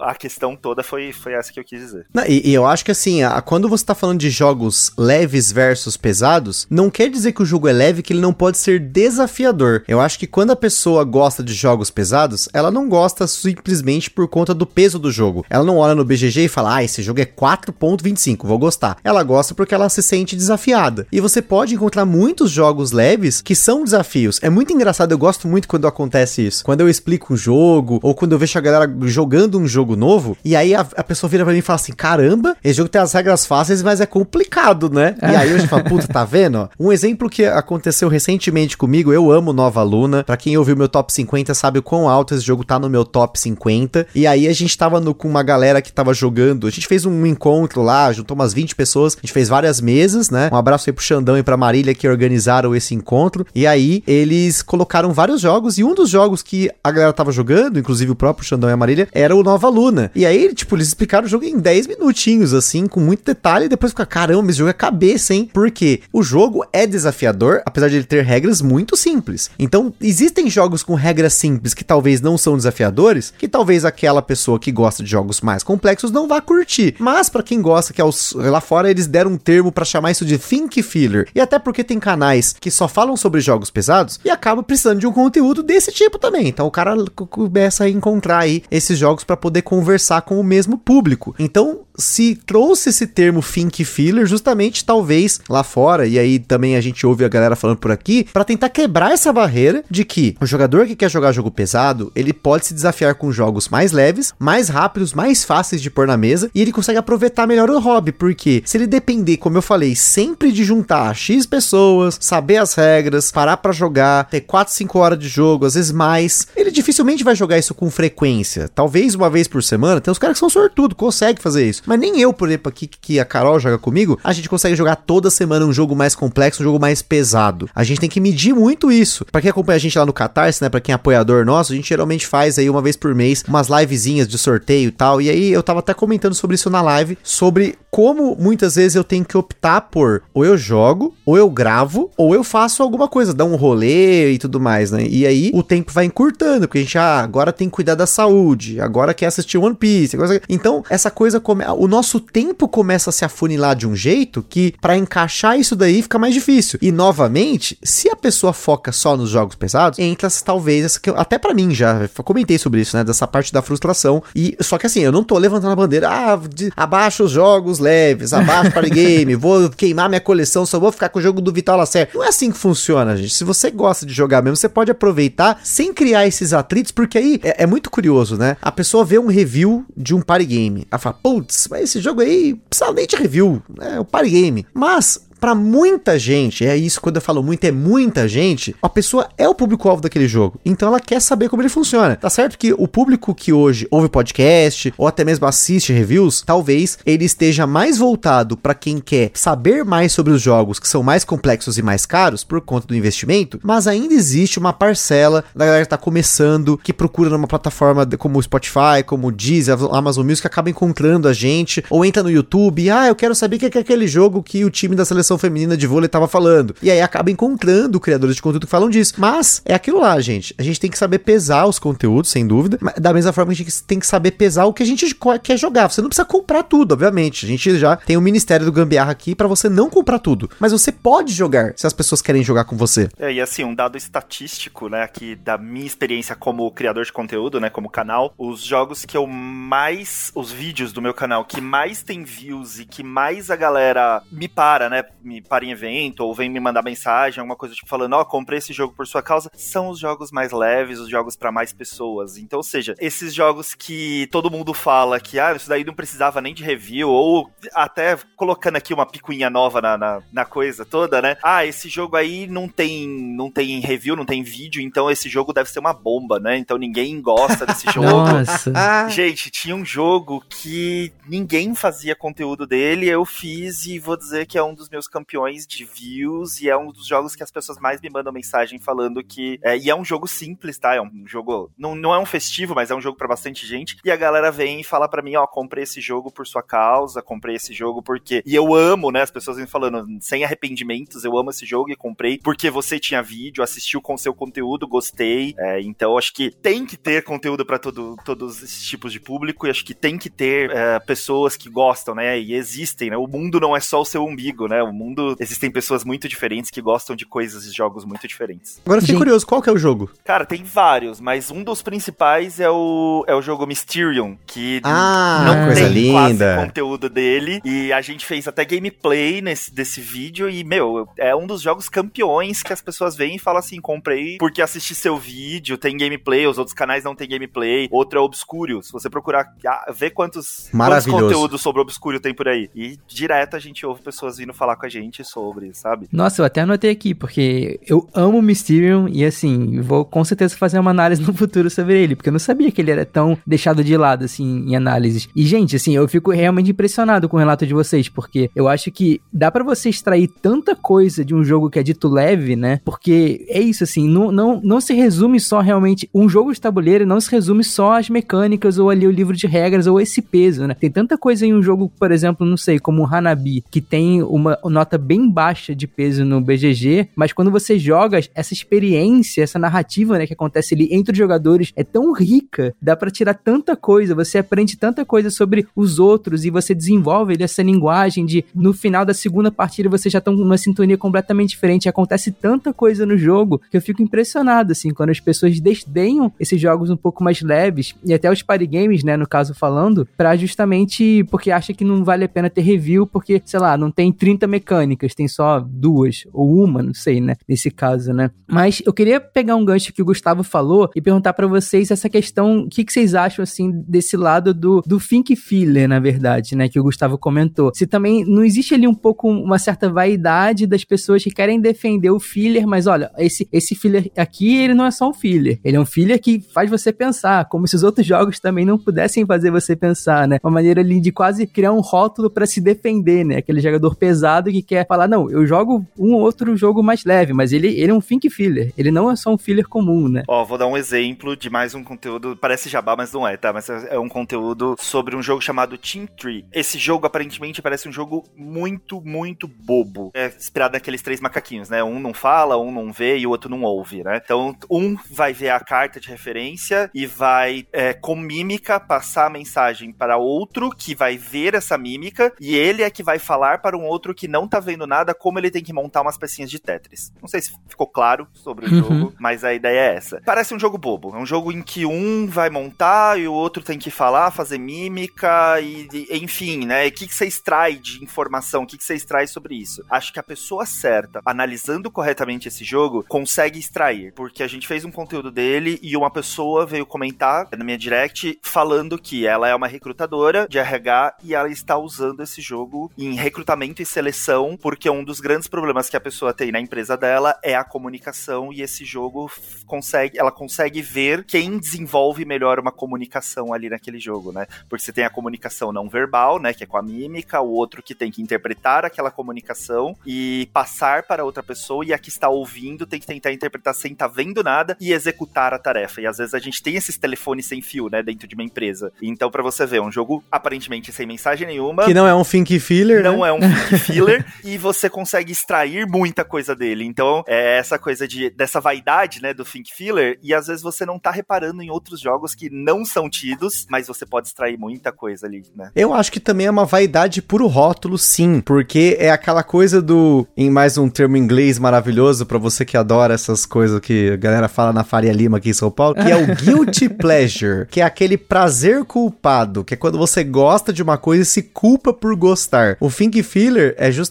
a questão toda foi, foi essa que eu quis dizer. Não, e, e, eu acho que assim, a, quando você tá falando de jogos leves versus pesados, não quer dizer que o jogo é leve que ele não pode ser desafiador. Eu acho que quando a pessoa gosta de jogos pesados, ela não gosta simplesmente por conta do peso do jogo. Ela não olha no BGG e fala, ah, esse jogo é 4.25, vou gostar. Ela gosta porque ela se sente desafiada. E você pode encontrar muitos jogos leves que são desafios. É muito engraçado, eu gosto muito quando acontece isso. Quando eu explico um jogo, ou quando eu vejo a galera jogando um jogo novo, e aí a, a pessoa vira pra mim e fala assim: caramba, esse jogo tem as regras fáceis, mas é complicado, né? E aí eu já falo, puta, tá vendo? Um exemplo que aconteceu recentemente comigo, eu amo Nova Luna. Pra quem ouviu meu top 50 sabe o quão alto esse jogo tá no meu top 50. E aí a gente tava no, com uma galera que tava jogando. A gente fez um encontro lá, juntou umas 20 pessoas. A gente fez várias mesas, né? Um abraço aí pro Xandão e pra Marília que organizaram esse encontro. E aí eles colocaram vários jogos. E um dos jogos que a galera tava jogando, inclusive o próprio Xandão e a Marília, era o Nova Luna. E aí, tipo, eles explicaram o jogo em 10 minutinhos, assim, com muito detalhe. E depois fica, caramba, esse jogo é cabeça, hein? Porque o jogo é desafiador, apesar de ele ter regras muito simples. Então, existem jogos com regras simples que talvez não são desafiadores, que talvez aquela pessoa que gosta de jogos mais complexos não vá curtir. Mas para quem gosta, que é lá fora eles deram um termo para chamar isso de think filler. E até porque tem canais que só falam sobre jogos pesados e acabam precisando de um conteúdo desse tipo também. Então o cara começa a encontrar aí esses jogos para poder conversar com o mesmo público. Então, se trouxe esse termo think filler justamente talvez lá fora e aí também a gente ouve a galera falando por aqui para tentar quebrar essa barreira de que o jogador que quer jogar jogo pesado, ele pode se desafiar com jogos mais leves, mais rápidos, mais fáceis de pôr na mesa e ele consegue aproveitar melhor o hobby, porque se ele depender, como eu falei, sempre de juntar X pessoas, saber as regras, parar para jogar, ter 4, 5 horas de jogo, às vezes mais, ele dificilmente vai jogar isso com frequência. Talvez uma vez por semana, tem uns caras que são sortudos, conseguem fazer isso. Mas nem eu, por exemplo, aqui que a Carol joga comigo, a gente consegue jogar toda semana um jogo mais complexo, um jogo mais pesado. A gente tem que medir muito isso. Para quem acompanha a gente lá no Catarse, né, para quem é apoiador nosso, a gente geralmente faz aí uma vez por mês umas livezinhas de sorteio e tal. E aí eu tava até comentando sobre isso na live, sobre como muitas vezes eu tenho que optar por ou eu jogo, ou eu gravo, ou eu faço alguma coisa, dar um rolê e tudo mais, né? E aí o tempo vai encurtando, porque a gente ah, agora tem que cuidar da saúde, agora quer assistir One Piece. Agora... Então, essa coisa come... o nosso tempo começa a se afunilar de um jeito que para encaixar isso daí fica mais difícil. E novamente, se a pessoa foca só nos jogos pesados, entra talvez essa que até para mim já comentei sobre isso, né, dessa parte da frustração. E só que assim, eu não tô levantando a bandeira, ah, de, abaixo os jogos leves, abaixo para game, vou queimar minha coleção, só vou ficar com o jogo do Vital Lacerda. Não é assim que funciona, gente. Se você gosta de jogar mesmo, você pode aproveitar sem criar esses atritos, porque aí é, é muito curioso, né? A pessoa vê um review de um party game, ela fala, putz, mas esse jogo aí precisa nem de review, é o party game. Mas para muita gente, é isso quando eu falo muito, é muita gente, a pessoa é o público-alvo daquele jogo. Então ela quer saber como ele funciona. Tá certo que o público que hoje ouve podcast ou até mesmo assiste reviews, talvez ele esteja mais voltado para quem quer saber mais sobre os jogos que são mais complexos e mais caros por conta do investimento, mas ainda existe uma parcela da galera que tá começando, que procura numa plataforma como o Spotify, como o Deezer, Amazon Music, acaba encontrando a gente, ou entra no YouTube, ah, eu quero saber o que é aquele jogo que o time da seleção feminina de vôlei tava falando. E aí acaba encontrando criadores de conteúdo que falam disso. Mas é aquilo lá, gente. A gente tem que saber pesar os conteúdos, sem dúvida. Da mesma forma que a gente tem que saber pesar o que a gente quer jogar. Você não precisa comprar tudo, obviamente. A gente já tem o Ministério do Gambiarra aqui para você não comprar tudo. Mas você pode jogar se as pessoas querem jogar com você. É, e assim, um dado estatístico, né, aqui da minha experiência como criador de conteúdo, né, como canal, os jogos que eu mais, os vídeos do meu canal que mais tem views e que mais a galera me para, né, me para em evento ou vem me mandar mensagem, alguma coisa tipo falando, ó, oh, comprei esse jogo por sua causa, são os jogos mais leves, os jogos para mais pessoas. Então, ou seja, esses jogos que todo mundo fala que, ah, isso daí não precisava nem de review, ou até colocando aqui uma picuinha nova na, na, na coisa toda, né? Ah, esse jogo aí não tem, não tem review, não tem vídeo, então esse jogo deve ser uma bomba, né? Então ninguém gosta desse jogo. Nossa. Ah. Gente, tinha um jogo que ninguém fazia conteúdo dele, eu fiz e vou dizer que é um dos meus campeões de views e é um dos jogos que as pessoas mais me mandam mensagem falando que. É, e é um jogo simples, tá? É um jogo. Não, não é um festivo, mas é um jogo para bastante gente. E a galera vem e fala para mim: ó, comprei esse jogo por sua causa, comprei esse jogo porque. E eu amo, né? As pessoas vêm falando sem arrependimentos, eu amo esse jogo e comprei porque você tinha vídeo, assistiu com seu conteúdo, gostei. É, então acho que tem que ter conteúdo para todo, todos esses tipos de público e acho que tem que ter é, pessoas que gostam, né? E existem, né? O mundo não é só o seu umbigo, né? O mundo existem pessoas muito diferentes que gostam de coisas e jogos muito diferentes. Agora fiquei Gente. curioso, qual que é o jogo? Cara, tem vários, mas um dos principais é o, é o jogo Mysterium, que Ah, não coisa tem quase linda. conteúdo dele. E a gente fez até gameplay nesse, desse vídeo. E, meu, é um dos jogos campeões que as pessoas veem e falam assim: comprei porque assisti seu vídeo, tem gameplay, os outros canais não tem gameplay. Outro é Obscuro. Se você procurar, ah, ver quantos, quantos Maravilhoso. conteúdos sobre Obscuro tem por aí. E direto a gente ouve pessoas vindo falar com a gente sobre, sabe? Nossa, eu até anotei aqui, porque eu amo Mysterium e assim, vou com certeza fazer uma análise no futuro sobre ele, porque eu não sabia que ele era tão deixado de lado, assim, em análises. E, gente, assim, eu fico realmente impressionado com o relato de vocês, porque eu acho que dá pra você extrair tanta coisa de um jogo que é dito leve, né? Porque é isso, assim, não, não, não se resume só realmente. Um jogo de tabuleiro não se resume só às mecânicas ou ali o livro de regras ou esse peso, né? Tem tanta coisa em um jogo, por exemplo, não sei, como o Hanabi, que tem uma nota bem baixa de peso no BGG, mas quando você joga, essa experiência, essa narrativa, né, que acontece ali entre os jogadores é tão rica, dá pra tirar tanta coisa, você aprende tanta coisa sobre os outros e você desenvolve ali essa linguagem de no final da segunda partida você já tá numa sintonia completamente diferente, acontece tanta coisa no jogo que eu fico impressionado assim, quando as pessoas desdenham esses jogos um pouco mais leves e até os party games, né, no caso falando, pra justamente porque acha que não vale a pena ter review porque, sei lá, não tem 30 mecânicas, tem só duas ou uma, não sei, né, nesse caso, né. Mas eu queria pegar um gancho que o Gustavo falou e perguntar pra vocês essa questão, o que, que vocês acham, assim, desse lado do, do think filler, na verdade, né, que o Gustavo comentou. Se também não existe ali um pouco uma certa vaidade das pessoas que querem defender o filler, mas olha, esse, esse filler aqui, ele não é só um filler, ele é um filler que faz você pensar, como se os outros jogos também não pudessem fazer você pensar, né, uma maneira ali de quase criar um rótulo pra se defender, né, aquele jogador pesado que quer falar, não, eu jogo um outro jogo mais leve, mas ele, ele é um think filler, ele não é só um filler comum, né. Ó, vou dar um exemplo de mais um conteúdo, parece jabá, mas não é, tá? Mas é um conteúdo sobre um jogo chamado Team Tree. Esse jogo aparentemente parece um jogo muito, muito bobo. É inspirado naqueles três macaquinhos, né? Um não fala, um não vê e o outro não ouve, né? Então, um vai ver a carta de referência e vai, é, com mímica, passar a mensagem para outro que vai ver essa mímica e ele é que vai falar para um outro que não tá vendo nada como ele tem que montar umas pecinhas de Tetris. Não sei se ficou claro sobre o Uhum. jogo, mas a ideia é essa. Parece um jogo bobo. É um jogo em que um vai montar e o outro tem que falar, fazer mímica e, e- enfim, né? O que, que você extrai de informação? O que, que você extrai sobre isso? Acho que a pessoa certa, analisando corretamente esse jogo, consegue extrair. Porque a gente fez um conteúdo dele e uma pessoa veio comentar na minha direct falando que ela é uma recrutadora de RH e ela está usando esse jogo em recrutamento e seleção, porque um dos grandes problemas que a pessoa tem na empresa dela é a comunicação e esse jogo consegue, ela consegue ver quem desenvolve melhor uma comunicação ali naquele jogo, né? Porque você tem a comunicação não verbal, né, que é com a mímica, o outro que tem que interpretar aquela comunicação e passar para outra pessoa e a que está ouvindo tem que tentar interpretar sem estar vendo nada e executar a tarefa. E às vezes a gente tem esses telefones sem fio, né, dentro de uma empresa. Então para você ver, um jogo aparentemente sem mensagem nenhuma, Que não é um think filler, não né? é um think filler e você consegue extrair muita coisa dele. Então, é essa coisa de dessa vaidade, né, do think filler e às vezes você não tá reparando em outros jogos que não são tidos, mas você pode extrair muita coisa ali, né? Eu acho que também é uma vaidade puro rótulo, sim, porque é aquela coisa do, em mais um termo inglês maravilhoso pra você que adora essas coisas que a galera fala na Faria Lima aqui em São Paulo, que é o guilty pleasure, que é aquele prazer culpado, que é quando você gosta de uma coisa e se culpa por gostar. O think filler é justamente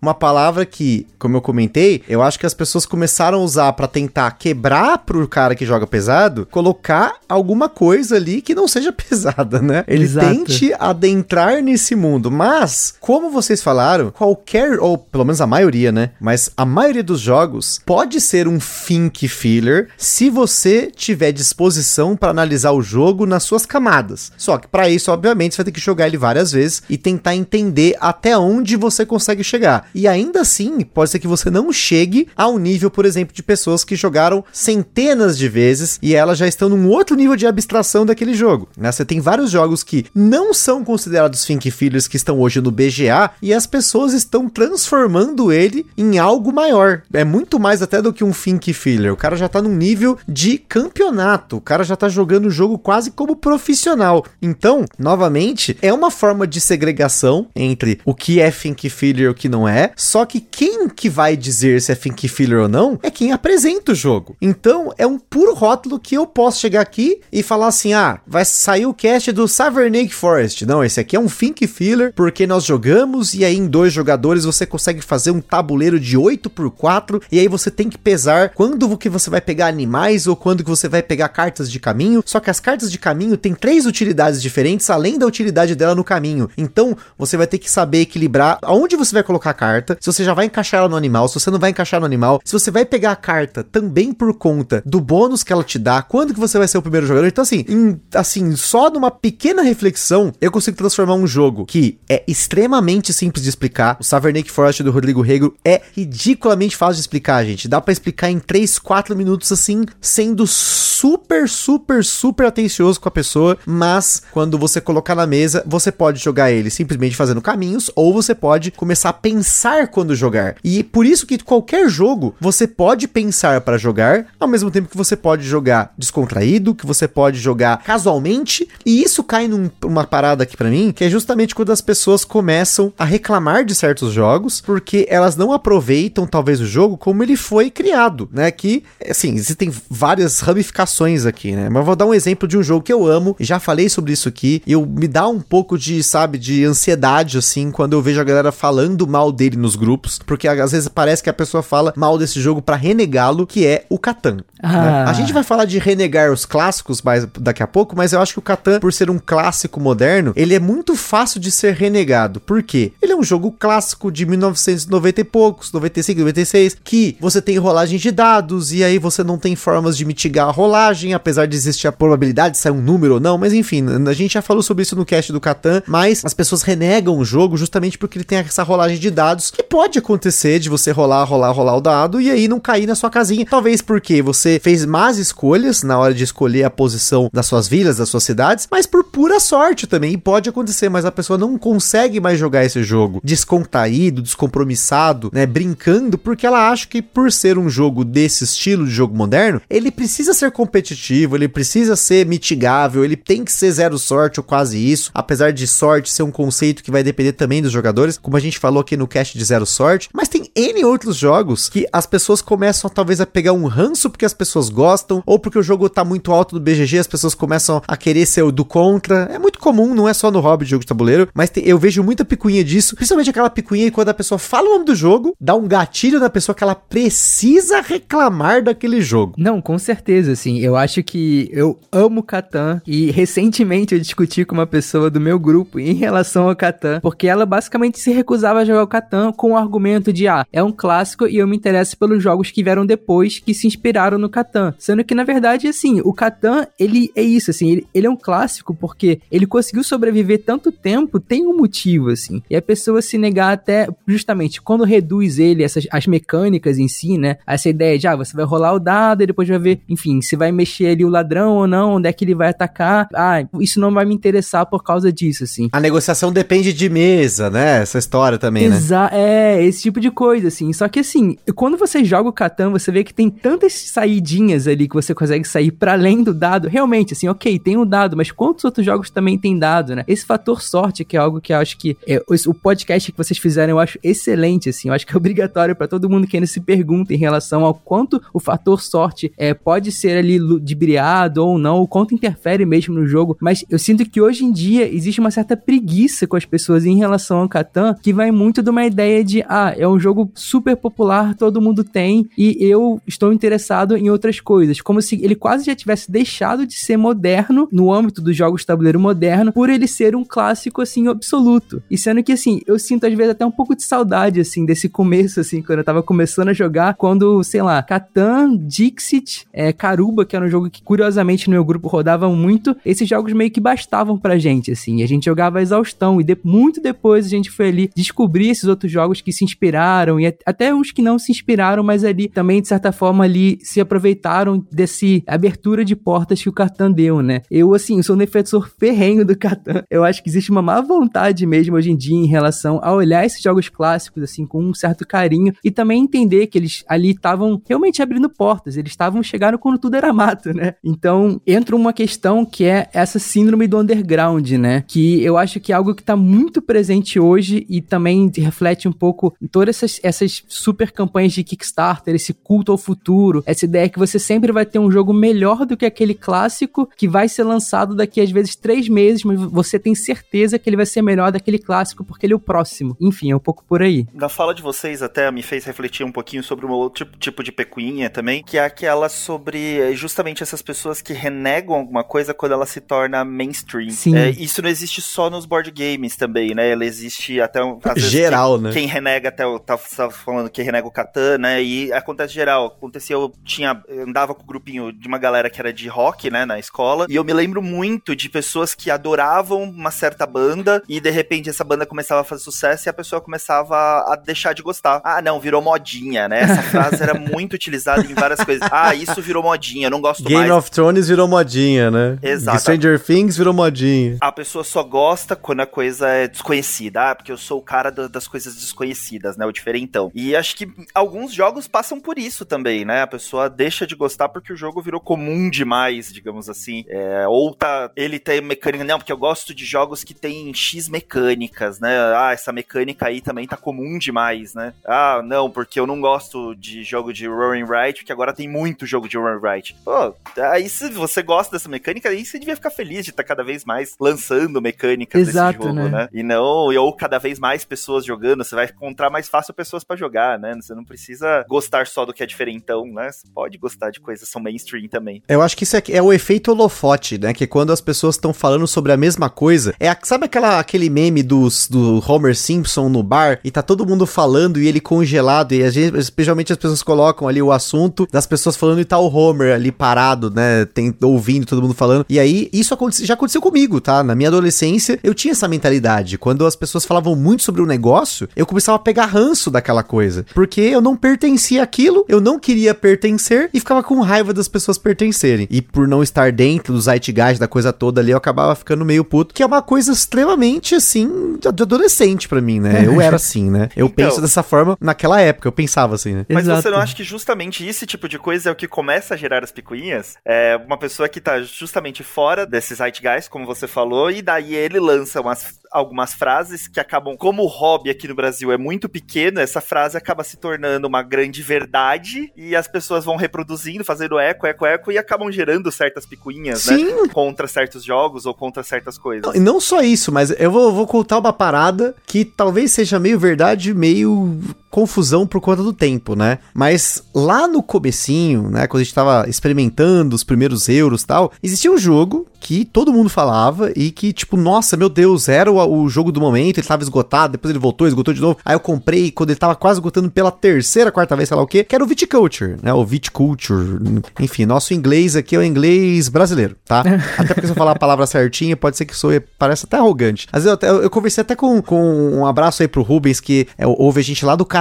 uma palavra que, como eu comentei, eu acho que as pessoas começaram a usar pra tentar quebrar pro cara que joga pesado, colocar alguma coisa ali que não seja pesada, né? Ele Exato. tente adentrar nesse mundo, mas como vocês falaram, qualquer ou pelo menos a maioria, né? Mas a maioria dos jogos pode ser um think filler se você tiver disposição para analisar o jogo nas suas camadas. Só que para isso, obviamente, você vai ter que jogar ele várias vezes e tentar entender até onde você consegue chegar. E ainda assim, pode ser que você não chegue ao nível, por exemplo, de pessoas que jogaram centenas de vezes e elas já estão num outro nível de abstração daquele jogo. Né? Você tem vários jogos que não são considerados think fillers que estão hoje no BGA e as pessoas estão transformando ele em algo maior. É muito mais até do que um think filler. O cara já tá num nível de campeonato. O cara já tá jogando o jogo quase como profissional. Então, novamente, é uma forma de segregação entre o que é think filler filler ou o que não é. Só que quem que vai dizer se é think filler ou não é quem apresenta o jogo. Então é um puro rótulo que eu posso chegar aqui e falar assim: ah, vai sair o cast do Savernake Forest. Não, esse aqui é um think filler porque nós jogamos e aí em dois jogadores você consegue fazer um tabuleiro de 8 por 4 e aí você tem que pesar quando que você vai pegar animais ou quando que você vai pegar cartas de caminho. Só que as cartas de caminho têm três utilidades diferentes além da utilidade dela no caminho. Então você vai ter que saber equilibrar aonde você vai colocar a carta, se você já vai encaixar ela no animal, se você não vai encaixar no animal, se você vai pegar a carta também por conta do bônus que ela te dá, quando que você vai ser o primeiro jogador. Então assim, em, assim, só numa pequena reflexão, eu consigo transformar um jogo que é extremamente simples de explicar. O Savernake Forest do Rodrigo Rego é ridiculamente fácil de explicar, gente. Dá para explicar em 3, 4 minutos assim, sendo super, super, super atencioso com a pessoa, mas quando você colocar na mesa, você pode jogar ele simplesmente fazendo caminhos ou você pode começar a pensar quando jogar. E por isso que qualquer jogo você pode pensar para jogar, ao mesmo tempo que você pode jogar descontraído, que você pode jogar casualmente, e isso cai numa parada aqui para mim, que é justamente quando as pessoas começam a reclamar de certos jogos, porque elas não aproveitam talvez o jogo como ele foi criado, né? Que, assim, existem várias ramificações aqui, né? Mas vou dar um exemplo de um jogo que eu amo, já falei sobre isso aqui, e eu me dá um pouco de, sabe, de ansiedade, assim, quando eu vejo a galera falando mal dele nos grupos, porque às vezes parece que a pessoa fala mal desse jogo para renegá-lo, que é o Catan. Né? Ah. Né? A gente vai falar de renegar os clássicos mais daqui a pouco, mas eu acho que o Catan, por ser um clássico moderno, ele é muito fácil de ser renegado. Por quê? Ele é um jogo clássico de 1990 e poucos, 95, 96, que você tem rolagem de dados e aí você não tem formas de mitigar a rolagem, apesar de existir a probabilidade de sair um número ou não, mas enfim, a gente já falou sobre isso no cast do Catan, mas as pessoas renegam o jogo justamente porque ele tem essa rolagem de dados que pode acontecer de você rolar, rolar, rolar o dado e aí não cair na sua casinha. Talvez porque você fez más escolhas na hora de escolher a posição das suas vilas, das suas cidades, mas por pura sorte também. E pode acontecer, mas a pessoa não consegue mais jogar esse jogo descontraído, descompromissado, né? Brincando, porque ela acha que por ser um jogo desse estilo de jogo moderno, ele precisa ser competitivo, ele precisa ser mitigável, ele tem que ser zero sorte ou quase isso. Apesar de sorte ser um conceito que vai depender também dos jogadores, como a gente falou aqui no cast de zero sorte, mas tem N outros jogos que as pessoas começam talvez a pegar um ranço porque as pessoas gostam, ou porque o jogo tá muito alto do BGG, as pessoas começam a querer ser o do contra. É muito comum, não é só no hobby de jogo de tabuleiro, mas tem, eu vejo muita picuinha disso, principalmente aquela picuinha quando a pessoa fala o nome do jogo, dá um gatilho na pessoa que ela precisa reclamar daquele jogo. Não, com certeza, assim. Eu acho que eu amo Catan e recentemente eu discuti com uma pessoa do meu grupo em relação ao Catan, porque ela basicamente se recusava a jogar o Catan com o argumento de ah, é um clássico e eu me interesso pelos jogos que vieram depois que se inspiraram no Catan. Sendo que na verdade, assim, o Catan, ele é isso, assim, ele, ele é um clássico porque ele conseguiu sobreviver tanto tempo, tem um motivo, assim. E a pessoa se negar até, justamente, quando reduz ele, essas, as mecânicas em si, né? Essa ideia de, ah, você vai rolar o dado e depois vai ver, enfim, se vai mexer ali o ladrão ou não, onde é que ele vai atacar. Ah, isso não vai me interessar por causa disso, assim. A negociação depende de mesa, né? Essa história também, Exa né? É, esse tipo de coisa, assim. Só que, assim, quando você joga o Catan, você vê que tem tantas saidinhas ali que você consegue sair para além do dado. Realmente, assim, ok, tem o um dado, mas quantos outros jogos também tem dado, né? Esse fator sorte, que é algo que eu acho que é, o podcast que vocês fizeram, eu acho excelente, assim. Eu acho que é obrigatório para todo mundo que ainda se pergunta em relação ao quanto o fator sorte é, pode ser ali ludibriado ou não, o quanto interfere mesmo no jogo. Mas eu sinto que hoje em dia existe uma certa preguiça com as pessoas em relação ao Catan, que vai muito de uma ideia de, ah, é um jogo super popular, todo mundo tem, e eu estou interessado em outras coisas. Como se ele quase já tivesse deixado de ser moderno no âmbito dos jogos de tabuleiro moderno, por ele ser um clássico, assim, absoluto. E sendo que, assim, eu sinto às vezes até um pouco de saudade, assim, desse começo, assim, quando eu tava começando a jogar, quando, sei lá, Catan, Dixit, é, Caruba, que era um jogo que curiosamente no meu grupo rodavam muito, esses jogos meio que bastavam pra gente, assim, a gente jogava a exaustão, e de, muito depois a gente foi ali descobrir esses outros jogos que se inspiraram, e até uns que não se inspiraram, mas ali também, de certa forma, ali se aproveitaram desse abertura de portas que o Catan deu, né? Eu, assim, sou um defensor ferrenho do Catan, eu acho que existe uma má vontade mesmo hoje em dia em relação a olhar esses jogos clássicos, assim, com um certo carinho, e também entender que eles ali estavam realmente abrindo portas, eles estavam chegando quando tudo era mato, né? Então, entra uma questão que é essa síndrome do underground, né? Que eu acho que é algo que tá muito presente hoje e também também reflete um pouco em todas essas, essas super campanhas de Kickstarter, esse culto ao futuro, essa ideia que você sempre vai ter um jogo melhor do que aquele clássico que vai ser lançado daqui às vezes três meses, mas você tem certeza que ele vai ser melhor daquele clássico porque ele é o próximo. Enfim, é um pouco por aí. Na fala de vocês até me fez refletir um pouquinho sobre um outro tipo de pecuinha também, que é aquela sobre justamente essas pessoas que renegam alguma coisa quando ela se torna mainstream. Sim. É, isso não existe só nos board games também, né? Ela existe até geral, quem, né? Quem renega até o tá, tá falando que renega o Catan, né? E acontece geral. Acontecia eu tinha eu andava com o um grupinho de uma galera que era de rock, né, na escola, e eu me lembro muito de pessoas que adoravam uma certa banda e de repente essa banda começava a fazer sucesso e a pessoa começava a deixar de gostar. Ah, não, virou modinha, né? Essa frase era muito utilizada em várias coisas. Ah, isso virou modinha, eu não gosto Game mais. Game of Thrones virou modinha, né? Exato. Stranger Things virou modinha. A pessoa só gosta quando a coisa é desconhecida. Ah, porque eu sou o cara do, das coisas desconhecidas, né? O diferentão. E acho que alguns jogos passam por isso também, né? A pessoa deixa de gostar porque o jogo virou comum demais, digamos assim. É, ou tá. Ele tem mecânica. Não, porque eu gosto de jogos que tem X mecânicas, né? Ah, essa mecânica aí também tá comum demais, né? Ah, não, porque eu não gosto de jogo de Roaring Right, porque agora tem muito jogo de Roaring Right. Pô, aí se você gosta dessa mecânica, aí você devia ficar feliz de estar tá cada vez mais lançando mecânicas Exato, desse jogo, né? né? E não, ou cada vez mais pessoas jogando, você vai encontrar mais fácil pessoas para jogar, né? Você não precisa gostar só do que é diferentão, né? Você pode gostar de coisas que são mainstream também. Eu acho que isso é, é o efeito holofote, né? Que quando as pessoas estão falando sobre a mesma coisa, é a, sabe aquela, aquele meme dos, do Homer Simpson no bar e tá todo mundo falando e ele congelado e a gente, especialmente as pessoas colocam ali o assunto das pessoas falando e tá o Homer ali parado, né? Tem, ouvindo todo mundo falando. E aí, isso já aconteceu comigo, tá? Na minha adolescência, eu tinha essa mentalidade. Quando as pessoas falavam muito sobre o um negócio, eu começava a pegar ranço daquela coisa. Porque eu não pertencia àquilo, eu não queria pertencer e ficava com raiva das pessoas pertencerem. E por não estar dentro do zeitgeist da coisa toda ali, eu acabava ficando meio puto, que é uma coisa extremamente, assim, de adolescente para mim, né? Eu era assim, né? Eu então, penso dessa forma naquela época, eu pensava assim, né? Mas Exato. você não acha que justamente esse tipo de coisa é o que começa a gerar as picuinhas? É uma pessoa que tá justamente fora desses zeitgeist, como você falou, e daí ele lança umas algumas frases que acabam, como o hobby aqui no Brasil é muito pequeno, essa frase acaba se tornando uma grande verdade e as pessoas vão reproduzindo, fazendo eco, eco, eco e acabam gerando certas picuinhas, Sim. né? Contra certos jogos ou contra certas coisas. Não, e não só isso, mas eu vou, vou contar uma parada que talvez seja meio verdade, meio confusão por conta do tempo, né? Mas lá no comecinho, né, quando a gente tava experimentando os primeiros euros e tal, existia um jogo que todo mundo falava e que, tipo, nossa, meu Deus, era o, o, jogo do momento, ele tava esgotado, depois ele voltou, esgotou de novo. Aí eu comprei quando ele tava quase esgotando pela terceira, quarta vez, sei lá o quê, que era o Viticulture, né? O Viticulture. Enfim, nosso inglês aqui é o inglês brasileiro, tá? até porque se eu falar a palavra certinha, pode ser que soe, parece até arrogante. Às vezes eu, eu, eu conversei até com, com um abraço aí pro Rubens, que é, ouve a gente lá do Canadá,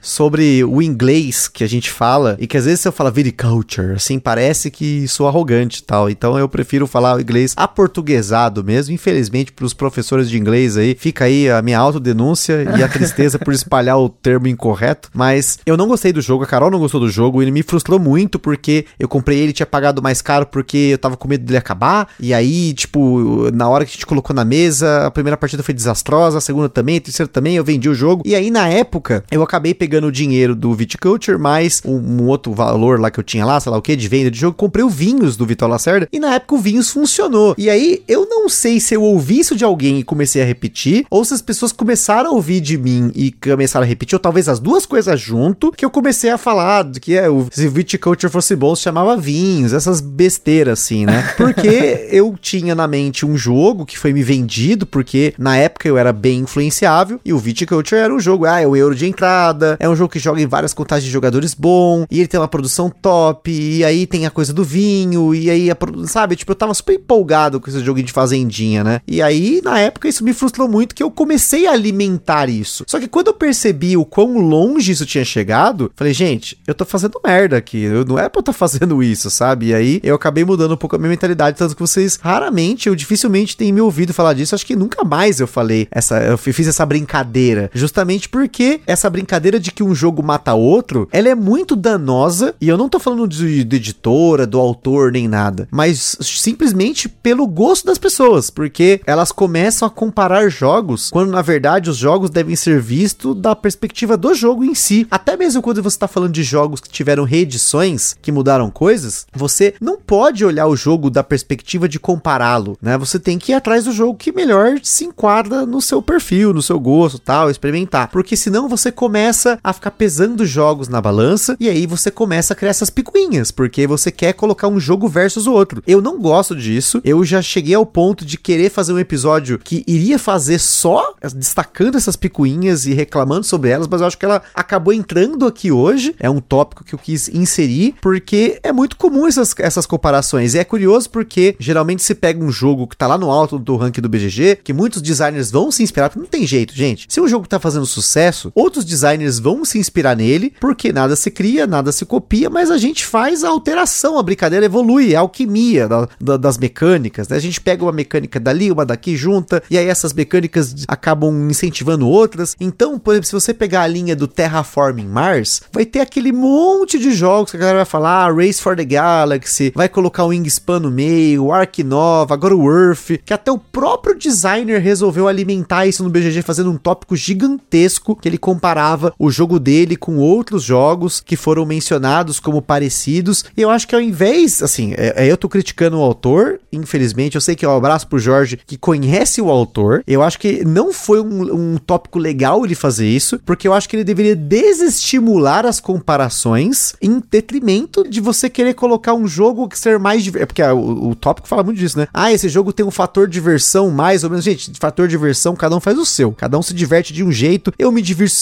sobre o inglês que a gente fala, e que às vezes eu falar Viticulture, assim, parece que sou arrogante e tal. Então eu prefiro falar o inglês aportuguesado mesmo, infelizmente, pros professores de inglês aí, fica aí a minha autodenúncia e a tristeza por espalhar o termo incorreto, mas eu não gostei do jogo, a Carol não gostou do jogo, ele me frustrou muito porque eu comprei ele tinha pagado mais caro porque eu tava com medo dele acabar, e aí, tipo, na hora que a gente colocou na mesa, a primeira partida foi desastrosa, a segunda também, a terceira também, eu vendi o jogo, e aí na época, eu acabei pegando o dinheiro do Viticulture, mais um, um outro valor lá que eu tinha lá, sei lá o que, de venda de jogo, comprei o Vinhos do Vitor Lacerda, e na época o Vinhos funcionou, e aí eu não sei se eu ouvi isso de alguém e comecei a repetir, ou se as pessoas começaram a ouvir de mim e começaram a repetir, ou talvez as duas coisas junto, que eu comecei a falar que é, o, se Viticulture fosse bom, se chamava vinhos, essas besteiras assim, né? Porque eu tinha na mente um jogo que foi me vendido, porque na época eu era bem influenciável, e o Viticulture era um jogo, ah, é o euro de entrada, é um jogo que joga em várias contagens de jogadores bom, e ele tem uma produção top, e aí tem a coisa do vinho, e aí, a, sabe, tipo, eu tava super empolgado com esse jogo de fazendinha, né? E aí, na época, isso me frustrou muito, que eu comecei a alimentar isso. Só que quando eu percebi o quão longe isso tinha chegado, falei, gente, eu tô fazendo merda aqui, eu, não é pra eu estar tá fazendo isso, sabe? E aí, eu acabei mudando um pouco a minha mentalidade, tanto que vocês, raramente, eu dificilmente têm me ouvido falar disso, acho que nunca mais eu falei essa, eu fiz essa brincadeira, justamente porque essa brincadeira de que um jogo mata outro, ela é muito danosa, e eu não tô falando de, de editora, do autor, nem nada, mas simplesmente pelo gosto das pessoas, porque elas começam a comparar jogos, quando na verdade os jogos devem ser vistos da perspectiva do jogo em si. Até mesmo quando você tá falando de jogos que tiveram reedições, que mudaram coisas, você não pode olhar o jogo da perspectiva de compará-lo, né? Você tem que ir atrás do jogo que melhor se enquadra no seu perfil, no seu gosto, tal, experimentar. Porque senão você começa a ficar pesando jogos na balança e aí você começa a criar essas picuinhas, porque você quer colocar um jogo versus o outro. Eu não gosto disso. Eu já cheguei ao ponto de querer fazer um episódio que iria fazer só destacando essas picuinhas e reclamando sobre elas, mas eu acho que ela acabou entrando aqui hoje. É um tópico que eu quis inserir, porque é muito comum essas, essas comparações. E é curioso porque geralmente se pega um jogo que tá lá no alto do ranking do BGG, que muitos designers vão se inspirar, não tem jeito, gente. Se um jogo tá fazendo sucesso, outros designers vão se inspirar nele, porque nada se cria, nada se copia, mas a gente faz a alteração, a brincadeira evolui, a alquimia da, da, das mecânicas, né? A gente pega uma mecânica dali, uma daqui, junta, e aí essas mecânicas acabam incentivando outras. Então, por exemplo, se você pegar a linha do Terraforming Mars, vai ter aquele monte de jogos que a galera vai falar, ah, Race for the Galaxy, vai colocar o Wingspan no meio, o Ark Nova, agora o Earth, que até o próprio designer resolveu alimentar isso no BGG fazendo um tópico gigantesco que ele comparava o jogo dele com outros jogos que foram mencionados como parecidos. E eu acho que ao invés, assim, é, é eu tô criticando o autor, infelizmente, eu sei que é um abraço pro Jorge que conhece o autor. Eu acho que não foi um, um tópico legal ele fazer isso, porque eu acho que ele deveria desestimular as comparações em detrimento de você querer colocar um jogo que ser mais. É porque o, o tópico fala muito disso, né? Ah, esse jogo tem um fator diversão mais ou menos. Gente, fator diversão, cada um faz o seu. Cada um se diverte de um jeito. Eu me divirto.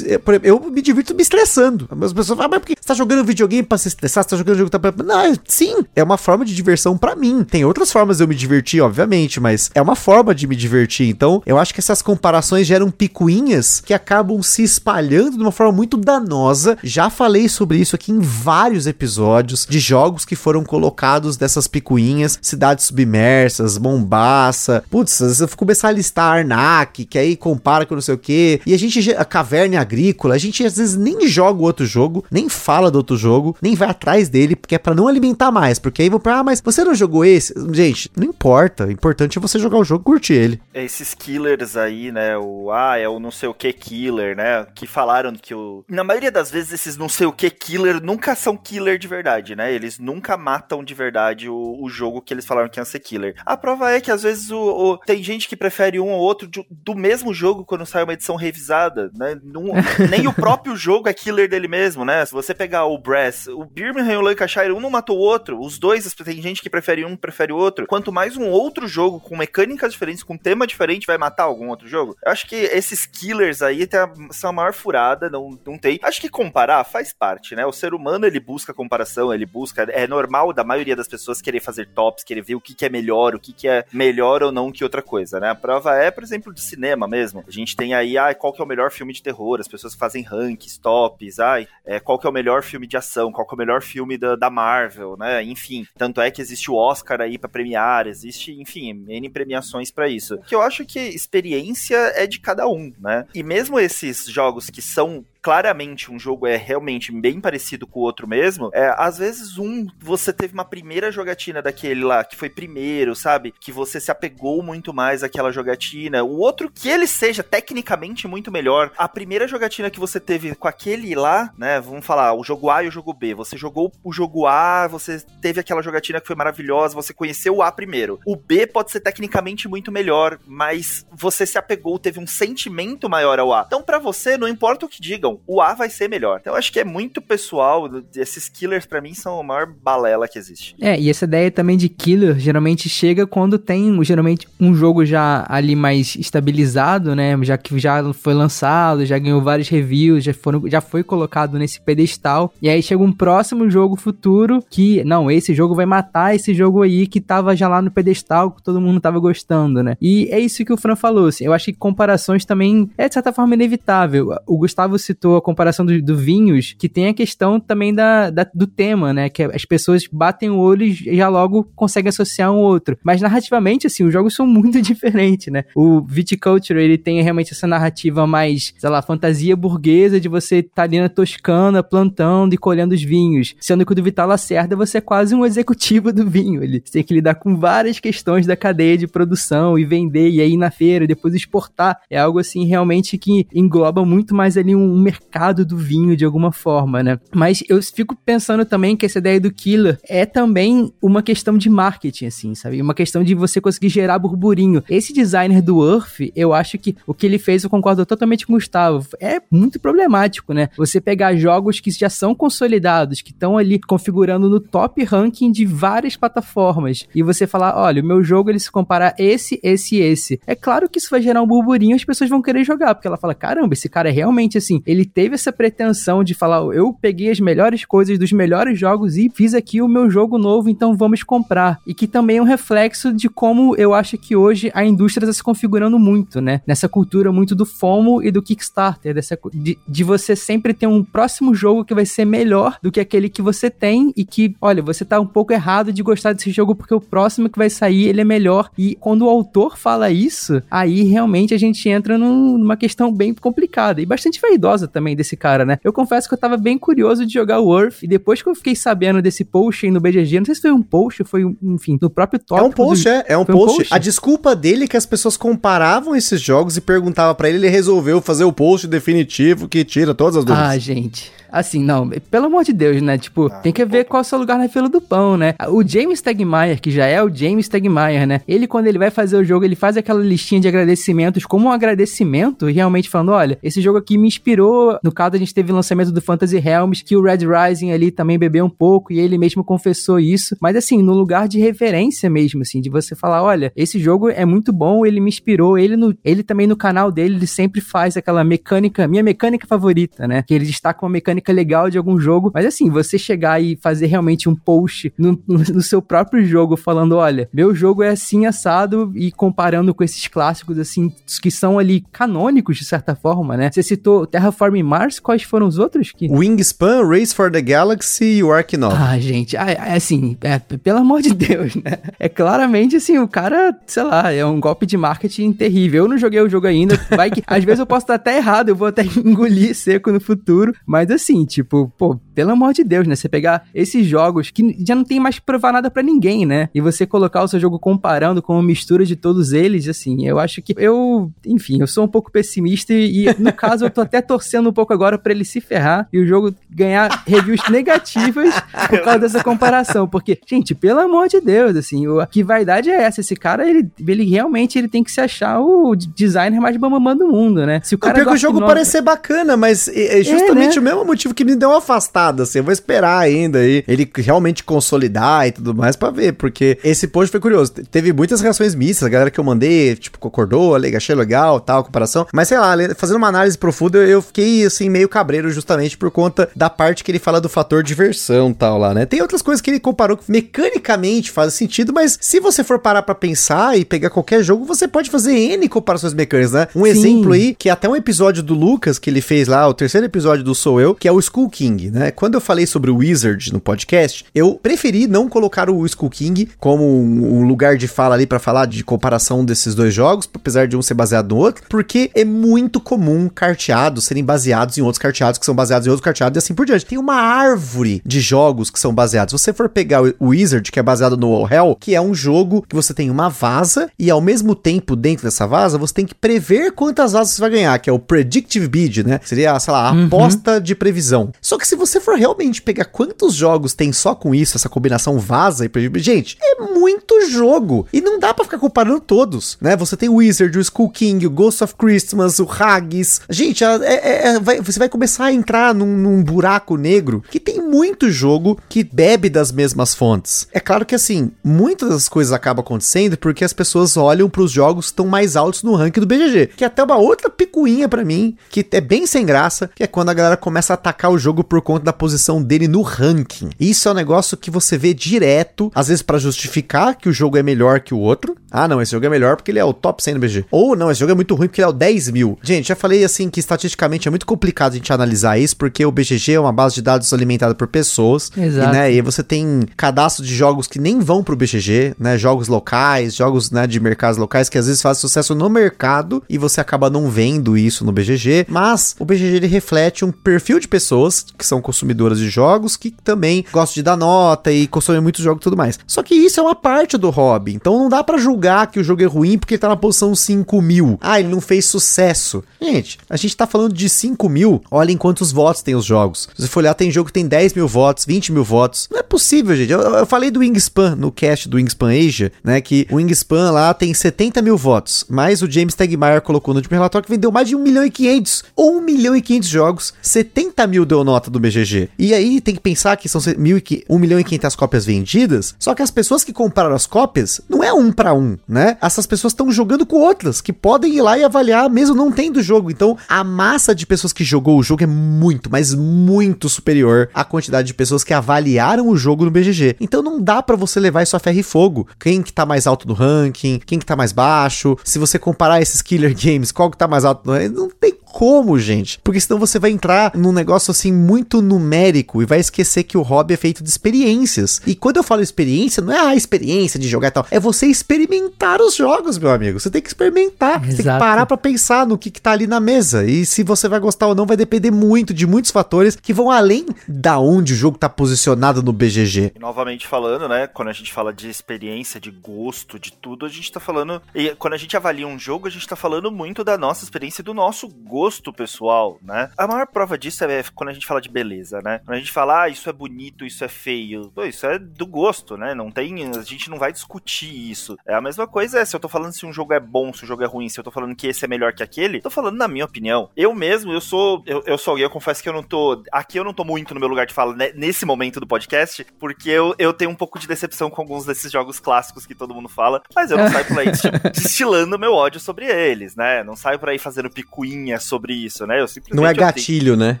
Eu me divirto me estressando. As pessoas falam, mas por que você tá jogando videogame pra se estressar? Você tá jogando jogo tá pra. Não, é, sim, é uma forma de diversão para mim. Tem outras formas de eu me divertir, obviamente, mas é uma forma de me divertir. Então, eu acho que essas comparações geram picuinhas que acabam se espalhando de uma forma muito danosa. Já falei sobre isso aqui em vários episódios de jogos que foram colocados dessas picuinhas, cidades submersas, Mombaça. Putz, eu começar a listar Arnak, que aí compara com não sei o que, e a gente, a caverna agrícola, a gente às vezes nem joga o outro jogo, nem fala do outro jogo, nem vai atrás dele, porque é para não alimentar mais, porque aí vão pra, ah, mas você não jogou esse? Gente, não importa, o importante é você jogar o jogo e curtir ele. Esses killers aí, né, o, ah, é o não sei o que killer, né, que falaram que o... Na maioria das vezes, esses não sei o que killer nunca são killer de verdade, né, eles nunca matam de verdade o, o jogo que eles falaram que ia ser killer. A prova é que às vezes o, o tem gente que prefere um ou outro de, do mesmo jogo quando sai uma edição revisada, né, Num, nem o próprio jogo é killer dele mesmo, né, se você pegar o Brass, o Birmingham e o Lancashire, um não matou o outro, os dois, tem gente que prefere um, prefere o outro. Quanto mais um outro jogo com mecânicas diferentes, com tema diferente, vai matar algum outro jogo. Eu acho que esses killers aí são a maior furada, não, não tem. Acho que comparar faz parte, né? O ser humano, ele busca comparação, ele busca. É normal da maioria das pessoas querer fazer tops, querer ver o que, que é melhor, o que, que é melhor ou não que outra coisa, né? A prova é, por exemplo, de cinema mesmo. A gente tem aí, ah, qual que é o melhor filme de terror? As pessoas fazem rankings, tops, ai, é, qual que é o melhor filme de ação, qual que é o melhor filme da, da Marvel, né? Enfim, tanto é que existe o Oscar aí para premiar, existe, enfim, N premiações para isso. O que eu acho que experiência é de cada um, né? E mesmo esses jogos que são claramente um jogo é realmente bem parecido com o outro mesmo, é, às vezes um você teve uma primeira jogatina daquele lá, que foi primeiro, sabe? Que você se apegou muito mais àquela jogatina. O outro, que ele seja tecnicamente muito melhor, a primeira jogatina que você teve com aquele lá, né? Vamos falar, o jogo A e o jogo B. Você jogou o jogo A, você teve aquela jogatina que foi maravilhosa, você conheceu o A primeiro. O B pode ser tecnicamente muito melhor, mas você se apegou, teve um sentimento maior ao A. Então, para você, não importa o que digam, o A vai ser melhor. Então eu acho que é muito pessoal, esses killers para mim são a maior balela que existe. É, e essa ideia também de killer geralmente chega quando tem geralmente um jogo já ali mais estabilizado, né, já que já foi lançado, já ganhou vários reviews, já, foram, já foi colocado nesse pedestal, e aí chega um próximo jogo futuro que, não, esse jogo vai matar esse jogo aí que tava já lá no pedestal, que todo mundo tava gostando, né. E é isso que o Fran falou, assim, eu acho que comparações também é de certa forma inevitável. O Gustavo citou citou a comparação do, do vinhos, que tem a questão também da, da, do tema, né? Que as pessoas batem o olho e já logo conseguem associar um outro. Mas narrativamente, assim, os jogos são muito diferentes, né? O Viticulture, ele tem realmente essa narrativa mais, sei lá, fantasia burguesa de você estar tá ali na Toscana plantando e colhendo os vinhos. Sendo que o do Vital Lacerda você é quase um executivo do vinho. Ele tem que lidar com várias questões da cadeia de produção e vender e aí na feira depois exportar. É algo assim realmente que engloba muito mais ali um mercado do vinho de alguma forma, né? Mas eu fico pensando também que essa ideia do killer é também uma questão de marketing, assim, sabe? Uma questão de você conseguir gerar burburinho. Esse designer do Earth, eu acho que o que ele fez, eu concordo totalmente com o Gustavo, é muito problemático, né? Você pegar jogos que já são consolidados, que estão ali configurando no top ranking de várias plataformas, e você falar, olha, o meu jogo ele se compara a esse, esse e esse. É claro que isso vai gerar um burburinho, as pessoas vão querer jogar, porque ela fala, caramba, esse cara é realmente assim, ele teve essa pretensão de falar, eu peguei as melhores coisas dos melhores jogos e fiz aqui o meu jogo novo, então vamos comprar. E que também é um reflexo de como eu acho que hoje a indústria está se configurando muito, né? Nessa cultura muito do FOMO e do Kickstarter, dessa, de, de você sempre ter um próximo jogo que vai ser melhor do que aquele que você tem e que, olha, você tá um pouco errado de gostar desse jogo porque o próximo que vai sair ele é melhor. E quando o autor fala isso, aí realmente a gente entra num, numa questão bem complicada e bastante vaidosa também desse cara, né? Eu confesso que eu tava bem curioso de jogar o Earth e depois que eu fiquei sabendo desse post aí no BGG, não sei se foi um post, foi, enfim, no próprio tópico. É um post, do... é, é um post. um post. A desculpa dele é que as pessoas comparavam esses jogos e perguntavam para ele, ele resolveu fazer o post definitivo que tira todas as dúvidas. Ah, gente. Assim, não, pelo amor de Deus, né? Tipo, ah, tem que ver qual é o seu lugar na fila do pão, né? O James Tegmaier, que já é o James Tegmaier, né? Ele, quando ele vai fazer o jogo, ele faz aquela listinha de agradecimentos como um agradecimento, realmente falando: olha, esse jogo aqui me inspirou. No caso, a gente teve o lançamento do Fantasy Realms, que o Red Rising ali também bebeu um pouco, e ele mesmo confessou isso. Mas assim, no lugar de referência mesmo, assim, de você falar: olha, esse jogo é muito bom, ele me inspirou. Ele, no, ele também no canal dele, ele sempre faz aquela mecânica, minha mecânica favorita, né? Que ele destaca uma mecânica mecânica legal de algum jogo. Mas assim, você chegar e fazer realmente um post no, no, seu próprio jogo falando: olha, meu jogo é assim assado e comparando com esses clássicos, assim, que são ali canônicos de certa forma, né? Você citou Terraform Mars, quais foram os outros? Que... Wingspan, Race for the Galaxy e o Ark 9. Ah, gente, assim, é, pelo amor de Deus, né? É claramente assim, o cara, sei lá, é um golpe de marketing terrível. Eu não joguei o jogo ainda, vai que às vezes eu posso estar até errado, eu vou até engolir seco no futuro, mas assim, assim, tipo, pô, pelo amor de Deus, né? Você pegar esses jogos que já não tem mais que provar nada para ninguém, né? E você colocar o seu jogo comparando com uma mistura de todos eles, assim, eu acho que eu, enfim, eu sou um pouco pessimista e, no caso eu tô até torcendo um pouco agora para ele se ferrar e o jogo ganhar reviews negativas por causa dessa comparação, porque, gente, pelo amor de Deus, assim, o, que vaidade é essa? Esse cara, ele, ele realmente ele tem que se achar o designer mais bambamã do mundo, né? Se o cara o jogo parece ser bacana, mas é, é justamente é, né? o mesmo motivo que me deu uma afastada, assim. Eu vou esperar ainda aí ele realmente consolidar e tudo mais pra ver, porque esse post foi curioso. Teve muitas reações mistas, a galera que eu mandei, tipo, concordou, achei legal, tal, comparação. Mas sei lá, fazendo uma análise profunda, eu fiquei, assim, meio cabreiro justamente por conta da parte que ele fala do fator diversão tal lá, né? Tem outras coisas que ele comparou que mecanicamente faz sentido, mas se você for parar pra pensar e pegar qualquer jogo, você pode fazer N comparações mecânicas, né? Um Sim. exemplo aí, que é até um episódio do Lucas que ele fez lá, o terceiro episódio do Sou Eu, que é o Skull King, né? Quando eu falei sobre o Wizard no podcast, eu preferi não colocar o Skull King como um, lugar de fala ali para falar de comparação desses dois jogos, apesar de um ser baseado no outro, porque é muito comum carteados serem baseados em outros carteados que são baseados em outros carteados e assim por diante. Tem uma árvore de jogos que são baseados. Se você for pegar o Wizard, que é baseado no All Hell, que é um jogo que você tem uma vaza e ao mesmo tempo dentro dessa vaza você tem que prever quantas vazas você vai ganhar, que é o Predictive Bid, né? Seria, sei lá, a uhum. aposta de previsão. Só que se você for realmente pegar quantos jogos tem só com isso, essa combinação vaza e previsível, gente, é muito jogo. E não dá para ficar comparando todos, né? Você tem o Wizard, o Skull King, o Ghost of Christmas, o Haggis. Gente, é, é, é, vai, você vai começar a entrar num, num buraco negro que tem muito jogo que bebe das mesmas fontes. É claro que assim, muitas das coisas acabam acontecendo porque as pessoas olham para os jogos que estão mais altos no ranking do BGG, que é até uma outra picuinha para mim, que é bem sem graça, que é quando a galera começa a atacar o jogo por conta da posição dele no ranking. Isso é um negócio que você vê direto, às vezes para justificar que o jogo é melhor que o outro. Ah, não, esse jogo é melhor porque ele é o top 100 no BG. Ou não, esse jogo é muito ruim porque ele é o 10 mil. Gente, já falei assim que estatisticamente é muito complicado a gente analisar isso porque o BGG é uma base de dados alimentada por pessoas. Exato. E, né, e você tem cadastro de jogos que nem vão pro BGG, né? Jogos locais, jogos né, de mercados locais que às vezes fazem sucesso no mercado e você acaba não vendo isso no BGG. Mas o BGG ele reflete um perfil de pessoas que são consumidoras de jogos que também gostam de dar nota e consomem muitos jogos e tudo mais. Só que isso é uma parte do hobby. Então não dá para julgar que o jogo é ruim porque ele tá na posição 5 mil. Ah, ele não fez sucesso. Gente, a gente tá falando de 5 mil. Olhem quantos votos tem os jogos. Se você for olhar, tem jogo que tem 10 mil votos, 20 mil votos. Não é possível, gente. Eu, eu falei do Wingspan no cast do Wingspan Asia, né? Que o Wingspan lá tem 70 mil votos. Mas o James Tegmaier colocou no último relatório que vendeu mais de 1 milhão e 500. 1 milhão e 500 jogos, 70 mil deu nota do BGG. E aí tem que pensar que são 1 milhão e 500 cópias vendidas. Só que as pessoas que compraram as cópias não é um para um, né? Essas pessoas estão jogando com outras que podem ir lá e avaliar mesmo não tendo jogo. Então a massa de pessoas que jogou o jogo é muito, mas muito superior à quantidade de pessoas que avaliaram o jogo no BGG. Então não dá para você levar isso a ferro e fogo. Quem que tá mais alto no ranking, quem que tá mais baixo. Se você comparar esses killer games, qual que tá mais alto no não tem como, gente. Porque senão você vai entrar num negócio assim muito numérico e vai esquecer que o hobby é feito de experiências. E quando eu falo experiência, não é a experiência de jogar e tal, é você experimentar os jogos, meu amigo. Você tem que experimentar, você tem que Exato. parar pra pensar no que, que tá ali na mesa. E se você vai gostar ou não vai depender muito de muitos fatores que vão além da onde o jogo tá posicionado no BGG. E novamente falando, né? Quando a gente fala de experiência, de gosto, de tudo, a gente tá falando. E quando a gente avalia um jogo, a gente tá falando muito da nossa experiência e do nosso gosto pessoal, né? A maior prova disso é quando a gente fala de beleza, né? Quando a gente fala, ah, isso é bonito, isso é feio. Pô, isso é do gosto, né? Não tem. A gente não vai discutir isso. É a mesma coisa é se eu tô falando se um jogo é bom, se o jogo é ruim, se eu tô falando que esse é melhor que aquele, tô falando na minha opinião. Eu mesmo, eu sou. Eu, eu sou alguém, eu confesso que eu não tô. Aqui eu não tô muito no meu lugar de fala né, nesse momento do podcast, porque eu, eu tenho um pouco de decepção com alguns desses jogos clássicos que todo mundo fala, mas eu não saio por aí destilando meu ódio sobre eles, né? Não saio por aí fazendo picuinha sobre isso, né? Eu simplesmente. Não é eu tenho- gatilho, né?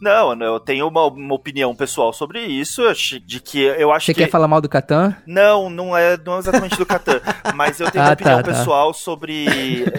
Não, eu tenho uma, uma opinião pessoal sobre isso, de que eu acho Você que. quer falar mal do Catan? Não, não é, não é exatamente do Catan. mas eu tenho uma Ah, opinião tá, tá. pessoal sobre,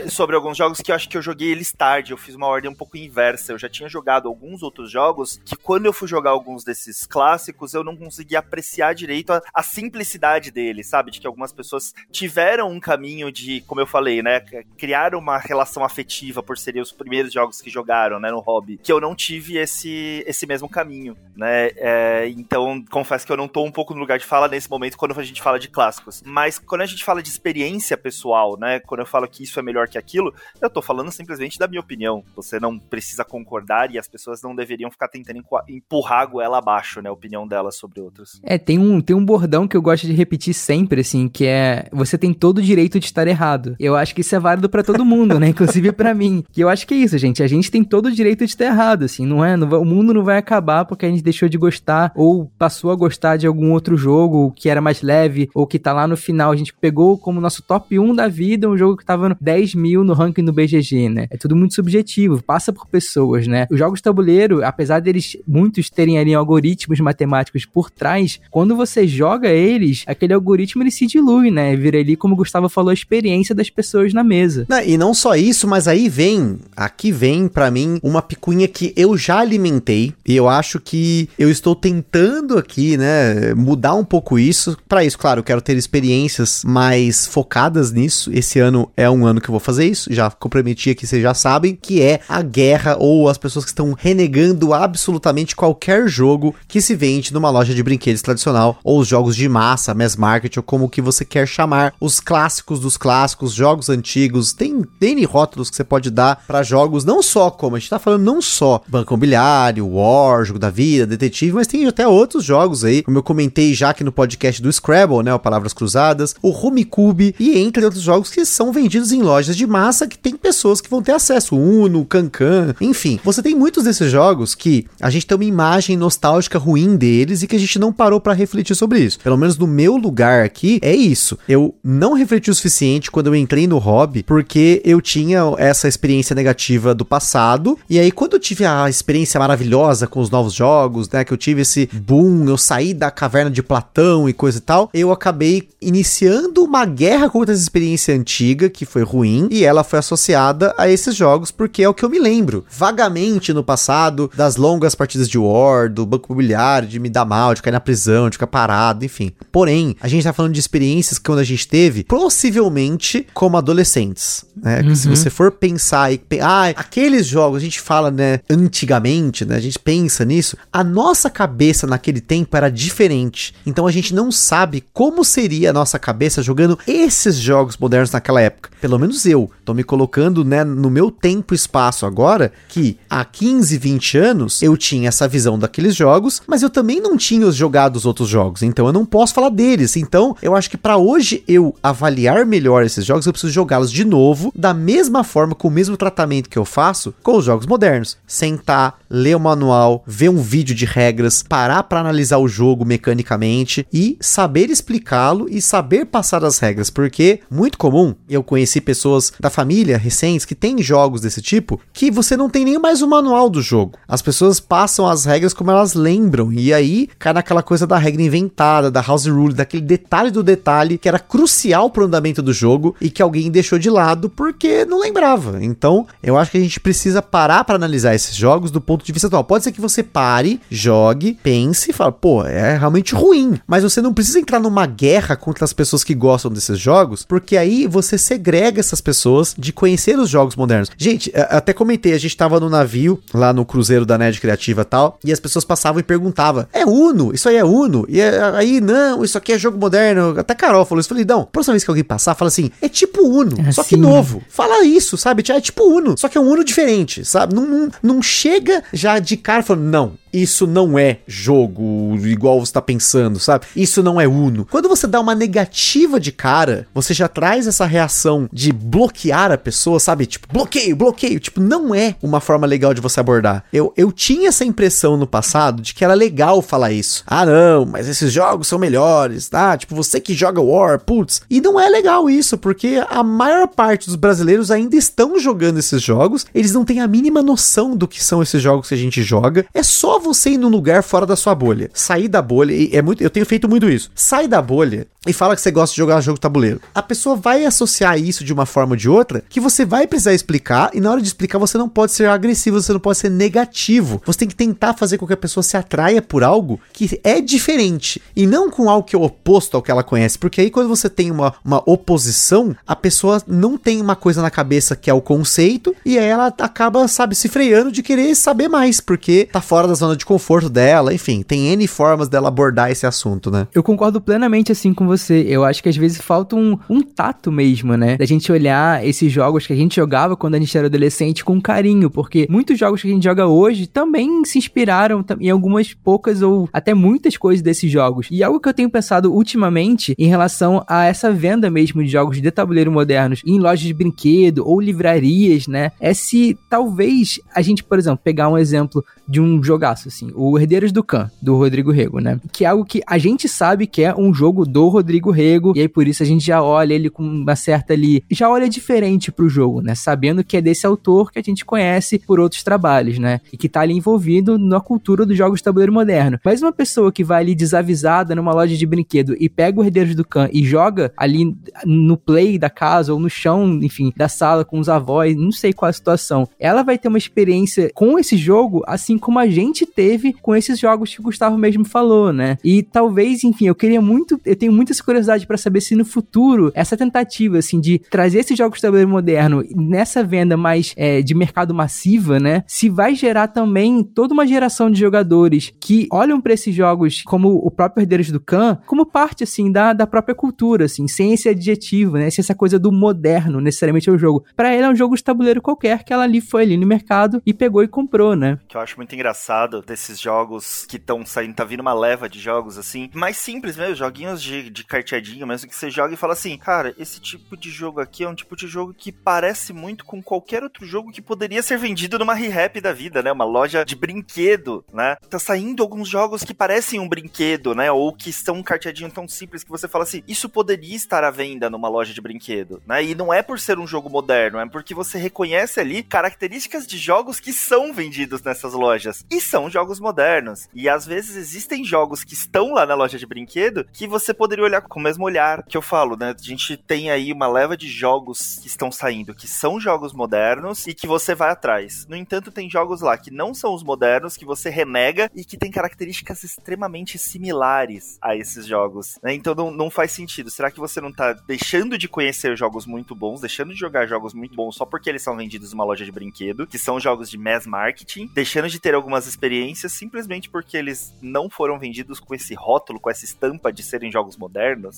sobre alguns jogos que eu acho que eu joguei eles tarde. Eu fiz uma ordem um pouco inversa. Eu já tinha jogado alguns outros jogos que, quando eu fui jogar alguns desses clássicos, eu não conseguia apreciar direito a, a simplicidade deles, sabe? De que algumas pessoas tiveram um caminho de, como eu falei, né? Criar uma relação afetiva por serem os primeiros jogos que jogaram, né? No hobby. Que eu não tive esse, esse mesmo caminho, né? É, então, confesso que eu não tô um pouco no lugar de fala nesse momento quando a gente fala de clássicos. Mas quando a gente fala de experiência pessoal, né? Quando eu falo que isso é melhor que aquilo, eu tô falando simplesmente da minha opinião. Você não precisa concordar e as pessoas não deveriam ficar tentando empurrar a goela abaixo, né? A opinião delas sobre outros. É, tem um, tem um bordão que eu gosto de repetir sempre, assim, que é você tem todo o direito de estar errado. Eu acho que isso é válido pra todo mundo, né? Inclusive pra mim. Que eu acho que é isso, gente. A gente tem todo o direito de estar errado, assim, não é? Não o mundo não vai acabar porque a gente deixou de gostar ou passou a gostar de algum outro jogo que era mais leve ou que tá lá no final. A gente pegou como nosso top 1 da vida um jogo que tava no 10 mil no ranking do BGG, né? É tudo muito subjetivo, passa por pessoas, né? Os jogos tabuleiro, apesar deles muitos terem ali algoritmos matemáticos por trás, quando você joga eles, aquele algoritmo ele se dilui, né? Vira ali, como o Gustavo falou, a experiência das pessoas na mesa. Não, e não só isso, mas aí vem, aqui vem pra mim uma picuinha que eu já alimentei e eu acho que eu estou tentando aqui, né, mudar um pouco isso. Pra isso, claro, eu quero ter experiências mais focadas nisso. Esse ano é um ano que eu vou fazer isso, já comprometi aqui, vocês já sabem, que é a guerra ou as pessoas que estão renegando absolutamente qualquer jogo que se vende numa loja de brinquedos tradicional ou os jogos de massa, mass market ou como que você quer chamar, os clássicos dos clássicos, jogos antigos, tem N rótulos que você pode dar pra jogos, não só como a gente tá falando, não só Banco Imobiliário, War, Jogo da Vida, Detetive, mas tem até outros jogos aí, como eu comentei já aqui no podcast do Scrabble, né, o Palavras Cruzadas, o Rumicube e entre outros jogos que são vendidos em lojas de massa que tem pessoas que vão ter acesso, Uno, Cancan, enfim. Você tem muitos desses jogos que a gente tem uma imagem nostálgica ruim deles e que a gente não parou pra refletir sobre isso. Pelo menos no meu lugar aqui é isso. Eu não refleti o suficiente quando eu entrei no hobby porque eu tinha essa experiência negativa do passado passado. E aí, quando eu tive a experiência maravilhosa com os novos jogos, né? Que eu tive esse boom, eu saí da caverna de Platão e coisa e tal, eu acabei iniciando uma guerra contra essa experiência antiga, que foi ruim, e ela foi associada a esses jogos, porque é o que eu me lembro. Vagamente no passado, das longas partidas de War, do banco imobiliário, de me dar mal, de cair na prisão, de ficar parado, enfim. Porém, a gente tá falando de experiências que quando a gente teve, possivelmente como adolescentes, né? Uhum. Se você for pensar e ah, aqueles jogos a gente fala, né, antigamente, né? A gente pensa nisso, a nossa cabeça naquele tempo era diferente. Então a gente não sabe como seria a nossa cabeça jogando esses jogos modernos naquela época. Pelo menos eu tô me colocando, né, no meu tempo e espaço agora, que há 15, 20 anos eu tinha essa visão daqueles jogos, mas eu também não tinha jogado os outros jogos, então eu não posso falar deles. Então, eu acho que para hoje eu avaliar melhor esses jogos, eu preciso jogá-los de novo, da mesma forma, com o mesmo tratamento que eu faço com os jogos modernos. Sentar, ler o manual, ver um vídeo de regras, parar para analisar o jogo mecanicamente e saber explicá-lo e saber passar as regras, porque muito comum, eu conheci pessoas da família recentes que têm jogos desse tipo que você não tem nem mais o manual do jogo. As pessoas passam as regras como elas lembram e aí cai naquela coisa da regra inventada, da house rule, daquele detalhe do detalhe que era crucial pro andamento do jogo e que alguém deixou de lado porque não lembrava. Então, eu acho que a gente precisa parar para analisar esses jogos do ponto de vista atual. Pode ser que você pare, jogue, pense e fale, pô, é realmente ruim, mas você não precisa entrar numa guerra contra as pessoas que gostam desses jogos, porque aí você segrega essas pessoas de conhecer os jogos modernos. Gente, até comentei, a gente tava no navio lá no cruzeiro da Nerd Criativa e tal, e as pessoas passavam e perguntavam: "É Uno? Isso aí é Uno?" E aí, não, isso aqui é jogo moderno. Até Carol falou isso. Falei: "Não, próxima vez que alguém passar, fala assim: "É tipo Uno, é só que novo". Fala isso, sabe? É tipo Uno, só que é um Uno diferente, sabe? Não, não, não chega já de cara falando: "Não, isso não é jogo igual você tá pensando, sabe? Isso não é Uno. Quando você dá uma negativa de cara, você já traz essa reação de bloquear a pessoa, sabe? Tipo, bloqueio, bloqueio. Tipo, não é uma forma legal de você abordar. Eu, eu tinha essa impressão no passado de que era legal falar isso. Ah, não, mas esses jogos são melhores, tá? Tipo, você que joga War, putz. E não é legal isso, porque a maior parte dos brasileiros ainda estão jogando esses jogos, eles não têm a mínima noção do que são esses jogos que a gente joga. É só você ir num lugar fora da sua bolha. Sair da bolha, é muito, eu tenho feito muito isso. Sai da bolha e fala que você gosta de jogar jogo tabuleiro. A pessoa vai associar isso de uma forma ou de outra que você vai precisar explicar e na hora de explicar você não pode ser agressivo, você não pode ser negativo. Você tem que tentar fazer com que a pessoa se atraia por algo que é diferente e não com algo que é oposto ao que ela conhece, porque aí quando você tem uma, uma oposição, a pessoa não tem uma coisa na cabeça que é o conceito e aí ela acaba, sabe, se freando de querer saber mais, porque tá fora da zona de conforto dela, enfim, tem N formas dela abordar esse assunto, né? Eu concordo plenamente assim com você. Eu acho que às vezes falta um, um tato mesmo, né? Da gente olhar esses jogos que a gente jogava quando a gente era adolescente com carinho, porque muitos jogos que a gente joga hoje também se inspiraram em algumas poucas ou até muitas coisas desses jogos. E algo que eu tenho pensado ultimamente em relação a essa venda mesmo de jogos de tabuleiro modernos em lojas de brinquedo ou livrarias, né? É se talvez a gente, por exemplo, pegar um exemplo de um jogaço, assim, o Herdeiros do Khan, do Rodrigo Rego, né? Que é algo que a gente sabe que é um jogo do Rodrigo Rego, e aí por isso a gente já olha ele com uma certa ali, já olha diferente pro jogo, né? Sabendo que é desse autor que a gente conhece por outros trabalhos, né? E que tá ali envolvido na cultura dos jogos de tabuleiro moderno. Mas uma pessoa que vai ali desavisada numa loja de brinquedo e pega o Herdeiros do Khan e joga ali no play da casa ou no chão, enfim, da sala com os avós, não sei qual a situação, ela vai ter uma experiência com esse jogo assim como a gente teve com esses jogos que o Gustavo mesmo falou, né? E talvez, enfim, eu queria muito, eu tenho muita curiosidade para saber se no futuro essa tentativa, assim, de trazer esses jogos de tabuleiro moderno nessa venda mais é, de mercado massiva, né? Se vai gerar também toda uma geração de jogadores que olham para esses jogos como o próprio Herdeiros do Khan, como parte, assim, da, da própria cultura, assim, sem esse adjetivo, né? Sem essa coisa do moderno, necessariamente, é o jogo. Para ele é um jogo de tabuleiro qualquer que ela ali foi ali no mercado e pegou e comprou, né? Que eu acho muito engraçado desses jogos que estão saindo, tá vindo uma leva de jogos assim, mais simples mesmo, joguinhos de, de carteadinho mesmo que você joga e fala assim, cara, esse tipo de jogo aqui é um tipo de jogo que parece muito com qualquer outro jogo que poderia ser vendido numa re-rap da vida, né? Uma loja de brinquedo, né? Tá saindo alguns jogos que parecem um brinquedo, né? Ou que estão um carteadinho tão simples que você fala assim, isso poderia estar à venda numa loja de brinquedo, né? E não é por ser um jogo moderno, é porque você reconhece ali características de jogos que são vendidos nessas lojas. E são jogos modernos. E às vezes existem jogos que estão lá na loja de brinquedo que você poderia olhar com o mesmo olhar que eu falo, né? A gente tem aí uma leva de jogos que estão saindo que são jogos modernos e que você vai atrás. No entanto, tem jogos lá que não são os modernos, que você renega e que tem características extremamente similares a esses jogos. Né? Então não, não faz sentido. Será que você não tá deixando de conhecer jogos muito bons, deixando de jogar jogos muito bons só porque eles são vendidos numa loja de brinquedo, que são jogos de mass marketing, deixando de ter algumas experiências simplesmente porque eles não foram vendidos com esse rótulo, com essa estampa de serem jogos modernos?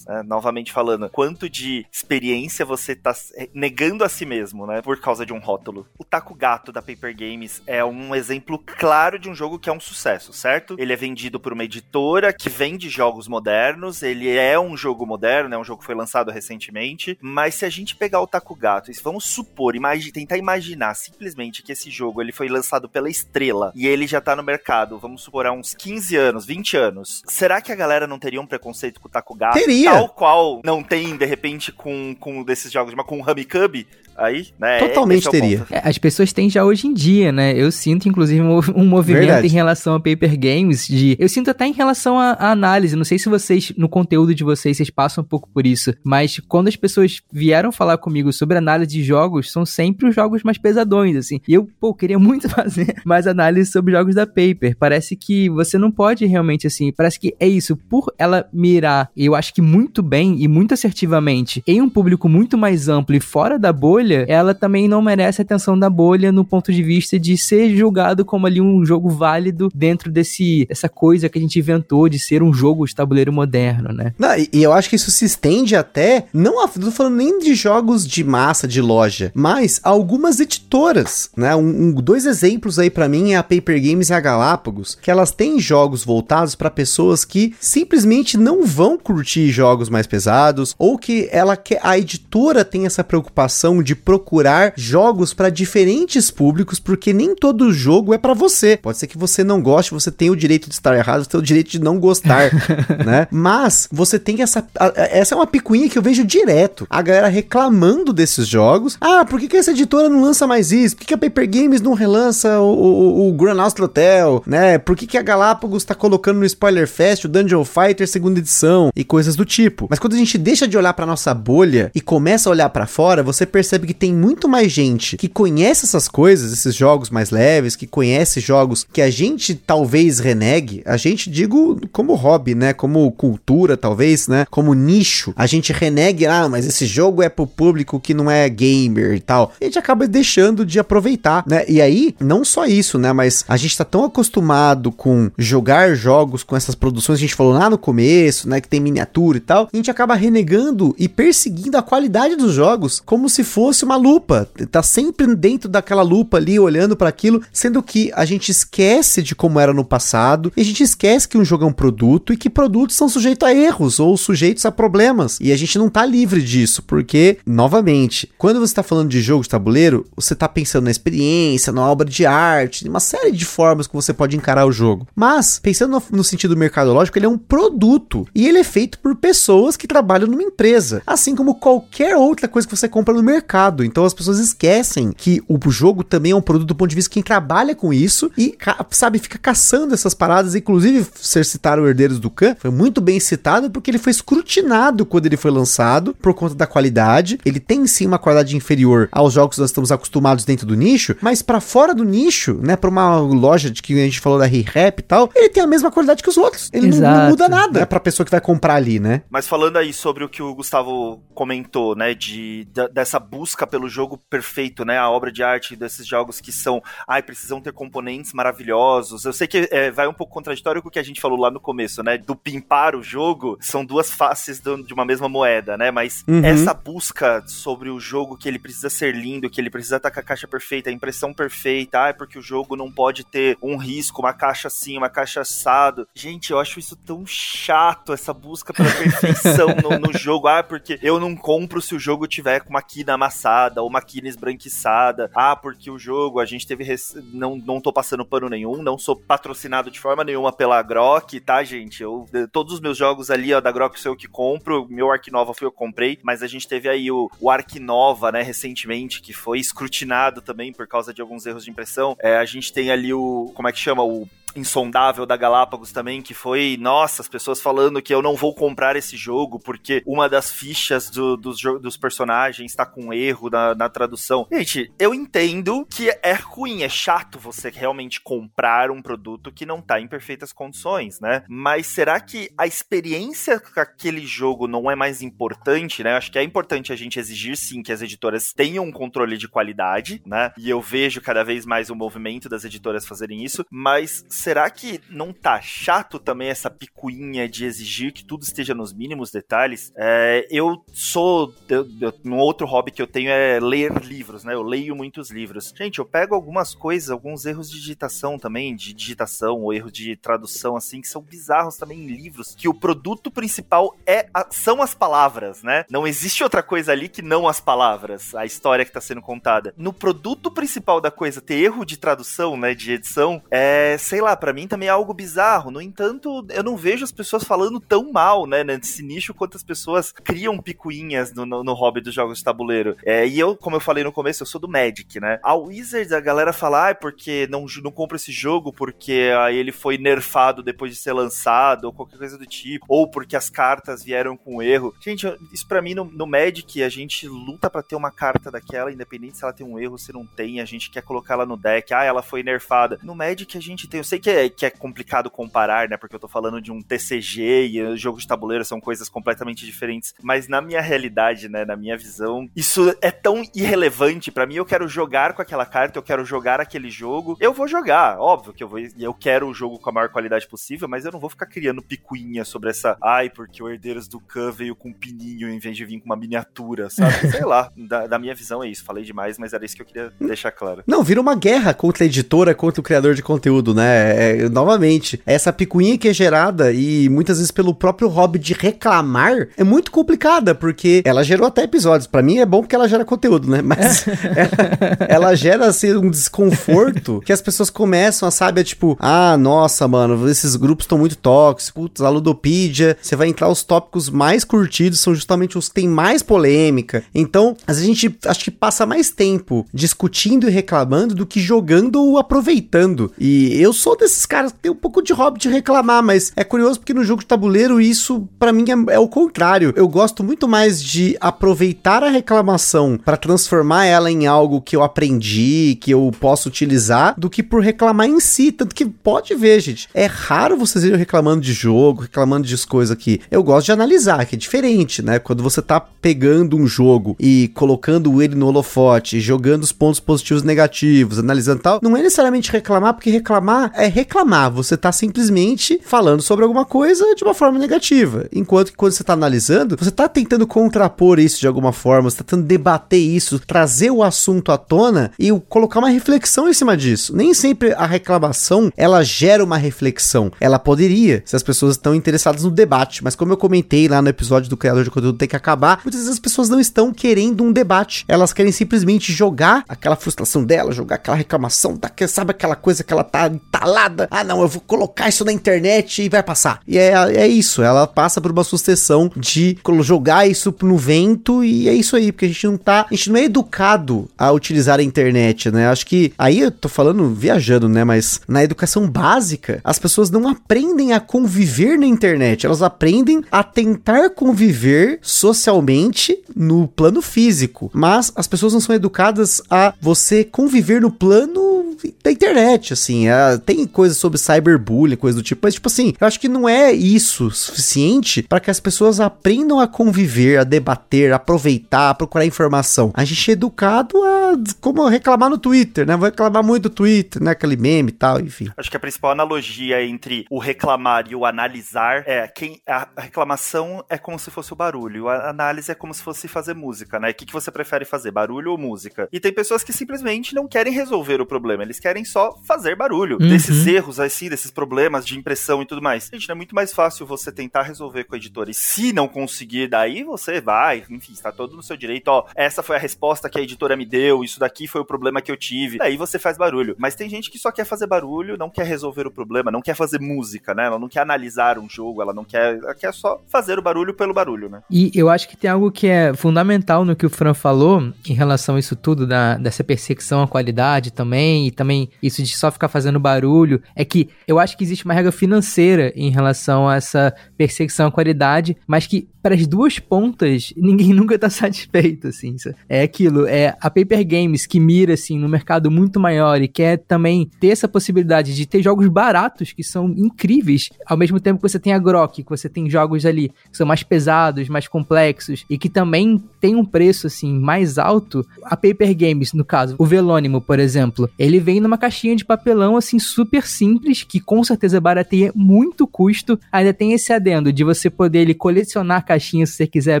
Né? Novamente falando, quanto de experiência você tá negando a si mesmo, né? Por causa de um rótulo. O Taco Gato da Paper Games é um exemplo claro de um jogo que é um sucesso, certo? Ele é vendido por uma editora que vende jogos modernos, ele é um jogo moderno, é um jogo que foi lançado recentemente, mas se a gente pegar o Taco Gato e vamos supor, imagi tentar imaginar simplesmente que esse jogo ele foi lançado pela Estrela e ele já tá no mercado, vamos supor, há uns 15 anos, 20 anos, será que a galera não teria um preconceito com o Taco Gato? Teria! Tal qual não tem, de repente, com, com desses jogos, mas com o Hamikub, aí, né? Totalmente é teria. É, as pessoas têm já hoje em dia, né? Eu sinto, inclusive, um movimento Verdade. em relação a paper games de. Eu sinto até em relação à, análise. Não sei se vocês, no conteúdo de vocês, vocês passam um pouco por isso. Mas quando as pessoas vieram falar comigo sobre análise de jogos, são sempre os jogos mais pesadões, assim. E eu, pô, queria muito fazer mais análise sobre jogos da paper. Parece que você não pode realmente, assim. Parece que é isso. Por ela mirar, eu acho que muito bem e muito assertivamente, em um público muito mais amplo e fora da bolha bolha, ela também não merece a atenção da bolha no ponto de vista de ser julgado como ali um jogo válido dentro desse dessa coisa que a gente inventou de ser um jogo de tabuleiro moderno, né? Não, e, e, eu acho que isso se estende até, não, a, não tô falando nem de jogos de massa, de loja, mas algumas editoras, né? Um, um, dois exemplos aí para mim é a Paper Games e a Galápagos, que elas têm jogos voltados para pessoas que simplesmente não vão curtir jogos mais pesados, ou que ela quer, a editora tem essa preocupação de procurar jogos para diferentes públicos, porque nem todo jogo é para você. Pode ser que você não goste, você tem o direito de estar errado, você tem o direito de não gostar, né? Mas você tem essa. Essa é uma picuinha que eu vejo direto. A galera reclamando desses jogos. Ah, por que, que essa editora não lança mais isso? Por que, que a Paper Games não relança o, o, o Grand Austro Hotel, né? Por que, que a Galápagos tá colocando no Spoiler Fest o Dungeon Fighter segunda edição e coisas do tipo? Mas quando a gente deixa de olhar para nossa bolha e começa a olhar para fora, você percebe percebe que tem muito mais gente que conhece essas coisas, esses jogos mais leves, que conhece jogos que a gente talvez renegue, a gente digo como hobby, né? Como cultura, talvez, né? Como nicho. A gente renegue, ah, mas esse jogo é pro público que não é gamer e tal. A gente acaba deixando de aproveitar, né? E aí, não só isso, né? Mas a gente tá tão acostumado com jogar jogos com essas produções, a gente falou lá no começo, né? Que tem miniatura e tal. A gente acaba renegando e perseguindo a qualidade dos jogos como se fosse fosse uma lupa, tá sempre dentro daquela lupa ali olhando para aquilo, sendo que a gente esquece de como era no passado, e a gente esquece que um jogo é um produto e que produtos são sujeitos a erros ou sujeitos a problemas. E a gente não tá livre disso, porque novamente, quando você tá falando de jogo de tabuleiro, você tá pensando na experiência, na obra de arte, uma série de formas que você pode encarar o jogo. Mas, pensando no, no sentido mercadológico, ele é um produto e ele é feito por pessoas que trabalham numa empresa, assim como qualquer outra coisa que você compra no mercado mercado. Então as pessoas esquecem que o jogo também é um produto do ponto de vista de quem trabalha com isso e, sabe, fica caçando essas paradas. Inclusive, ser citado o Herdeiros do Khan foi muito bem citado porque ele foi escrutinado quando ele foi lançado por conta da qualidade. Ele tem sim uma qualidade inferior aos jogos que nós estamos acostumados dentro do nicho, mas para fora do nicho, né, para uma loja de que a gente falou da Re-Rap e tal, ele tem a mesma qualidade que os outros. Ele não, não, muda nada né, pra pessoa que vai comprar ali, né? Mas falando aí sobre o que o Gustavo comentou, né, de, de dessa busca busca pelo jogo perfeito, né? A obra de arte desses jogos que são, ai, precisam ter componentes maravilhosos. Eu sei que é, vai um pouco contraditório com o que a gente falou lá no começo, né? Do pimpar o jogo, são duas faces do, de uma mesma moeda, né? Mas uhum. essa busca sobre o jogo que ele precisa ser lindo, que ele precisa estar com a caixa perfeita, a impressão perfeita, ai, porque o jogo não pode ter um risco, uma caixa assim, uma caixa assado. Gente, eu acho isso tão chato, essa busca pela perfeição no, no, jogo. Ah, porque eu não compro se o jogo tiver com uma quina amassada ou uma quina esbranquiçada. Ah, porque o jogo, a gente teve. Rec... Não, não tô passando pano nenhum, não sou patrocinado de forma nenhuma pela Grok, tá, gente? Eu, todos os meus jogos ali, ó, da Grok sou eu que compro. Meu Ark Nova foi eu que comprei, mas a gente teve aí o, o Ark Nova, né, recentemente, que foi escrutinado também por causa de alguns erros de impressão. É, a gente tem ali o. Como é que chama? O insondável da Galápagos também, que foi, nossa, as pessoas falando que eu não vou comprar esse jogo porque uma das fichas do, dos, dos personagens está com erro na, na tradução. Gente, eu entendo que é ruim, é chato você realmente comprar um produto que não tá em perfeitas condições, né? Mas será que a experiência com aquele jogo não é mais importante, né? Acho que é importante a gente exigir sim que as editoras tenham um controle de qualidade, né? E eu vejo cada vez mais o movimento das editoras fazerem isso, mas será que não tá chato também essa picuinha de exigir que tudo esteja nos mínimos detalhes? É, eu sou. Eu, eu, um outro hobby que eu tenho é ler livros, né? Eu leio muitos livros. Gente, eu pego algumas coisas, alguns erros de digitação também, de digitação ou erros de tradução, assim, que são bizarros também em livros, que o produto principal é a, são as palavras, né? Não existe outra coisa ali que não as palavras, a história que tá sendo contada. No produto principal da coisa ter erro de tradução, né? De edição, é, sei lá, para mim também é algo bizarro. No entanto, eu não vejo as pessoas falando tão mal, né, nesse nicho quanto as pessoas criam picuinhas no, no, no hobby dos jogos de tabuleiro. É, e eu, como eu falei no começo, eu sou do Magic, né? A Wizards, a galera fala, ah, porque não, não compra esse jogo porque aí ele foi nerfado depois de ser lançado, ou qualquer coisa do tipo, ou porque as cartas vieram com erro. Gente, isso para mim no, no Magic, a gente luta para ter uma carta daquela, independente se ela tem um erro, se não tem, a gente quer colocar ela no deck, ah, ela foi nerfada. No Magic a gente tem, eu sei que que é, que é complicado comparar, né? Porque eu tô falando de um TCG e jogo de tabuleiro são coisas completamente diferentes. Mas na minha realidade, né? Na minha visão, isso é tão irrelevante. para mim, eu quero jogar com aquela carta, eu quero jogar aquele jogo. Eu vou jogar, óbvio que eu vou. Eu quero o jogo com a maior qualidade possível, mas eu não vou ficar criando picuinha sobre essa. Ai, porque o Herdeiros do Khan veio com um pininho em vez de vir com uma miniatura, sabe? Sei lá. Da, da minha visão é isso. Falei demais, mas era isso que eu queria deixar claro. Não, vira uma guerra contra a editora, contra o criador de conteúdo, né? É, novamente, essa picuinha que é gerada e muitas vezes pelo próprio hobby de reclamar é muito complicada, porque ela gerou até episódios. para mim é bom porque ela gera conteúdo, né? Mas ela, ela, gera assim, um desconforto que as pessoas começam a saber, tipo, ah, nossa, mano, esses grupos estão muito tóxicos, a Ludopedia, você vai entrar os tópicos mais curtidos, são justamente os que têm mais polêmica. Então, a gente acho que passa mais tempo discutindo e reclamando do que jogando ou aproveitando. E eu sou desses caras caras têm um pouco de hobby de reclamar, mas é curioso porque no jogo de tabuleiro isso para mim é, é, o contrário. Eu gosto muito mais de aproveitar a reclamação para transformar ela em algo que eu aprendi, que eu posso utilizar, do que por reclamar em si. Tanto que pode ver, gente, é raro vocês irem reclamando de jogo, reclamando de coisas aqui. Eu gosto de analisar, que é diferente, né? Quando você tá pegando um jogo e colocando ele no holofote, jogando os pontos positivos e negativos, analisando tal, não é necessariamente reclamar, porque reclamar é reclamar reclamar, você tá simplesmente falando sobre alguma coisa de uma forma negativa. Enquanto que quando você tá analisando, você tá tentando contrapor isso de alguma forma, você tá tentando debater isso, trazer o assunto à tona e colocar uma reflexão em cima disso. Nem sempre a reclamação, ela gera uma reflexão. Ela poderia, se as pessoas estão interessadas no debate, mas como eu comentei lá no episódio do criador de conteúdo tem que acabar, muitas vezes as pessoas não estão querendo um debate. Elas querem simplesmente jogar aquela frustração dela, jogar aquela reclamação, sabe aquela coisa que ela tá entalada ah, não, eu vou colocar isso na internet e vai passar. E é, é isso, ela passa por uma sucessão de jogar isso no vento e é isso aí, porque a gente não tá, a gente não é educado a utilizar a internet, né? Acho que aí eu tô falando viajando, né? Mas na educação básica, as pessoas não aprendem a conviver na internet, elas aprendem a tentar conviver socialmente no plano físico, mas as pessoas não são educadas a você conviver no plano da internet, assim, é, tem coisas sobre cyberbullying, coisa do tipo, mas tipo assim, eu acho que não é isso suficiente para que as pessoas aprendam a conviver, a debater, a aproveitar, a procurar informação. A gente é educado a como reclamar no Twitter, né? Vou reclamar muito do Twitter, né? Aquele meme e tal, enfim. Acho que a principal analogia entre o reclamar e o analisar é quem a reclamação é como se fosse o barulho, a análise é como se fosse fazer música, né? O que, que você prefere fazer, barulho ou música? E tem pessoas que simplesmente não querem resolver o problema, eles querem só fazer barulho. Uhum. Desses desses erros, assim, desses problemas de impressão e tudo mais. Gente, é muito mais fácil você tentar resolver com a editora. E se não conseguir, daí você vai, enfim, está todo no seu direito. Ó, essa foi a resposta que a editora me deu, isso daqui foi o problema que eu tive. Daí você faz barulho. Mas tem gente que só quer fazer barulho, não quer resolver o problema, não quer fazer música, né? Ela não quer analisar um jogo, ela não quer. Ela quer só fazer o barulho pelo barulho, né? E eu acho que tem algo que é fundamental no que o Fran falou em relação a isso tudo, da, dessa perseguição à qualidade também, e também isso de só ficar fazendo barulho, é que eu acho que existe uma regra financeira em relação a essa perseguição à qualidade, mas que para as duas pontas, ninguém nunca tá satisfeito, assim. É aquilo, é a Paper Games que mira, assim, no mercado muito maior e quer também ter essa possibilidade de ter jogos baratos que são incríveis, ao mesmo tempo que você tem a Grok, que você tem jogos ali que são mais pesados, mais complexos e que também tem um preço, assim, mais alto. A Paper Games, no caso, o Velônimo, por exemplo, ele vem numa caixinha de papelão, assim, super simples, que com certeza barateia muito custo. Ainda tem esse adendo de você poder ele colecionar caixinha se você quiser,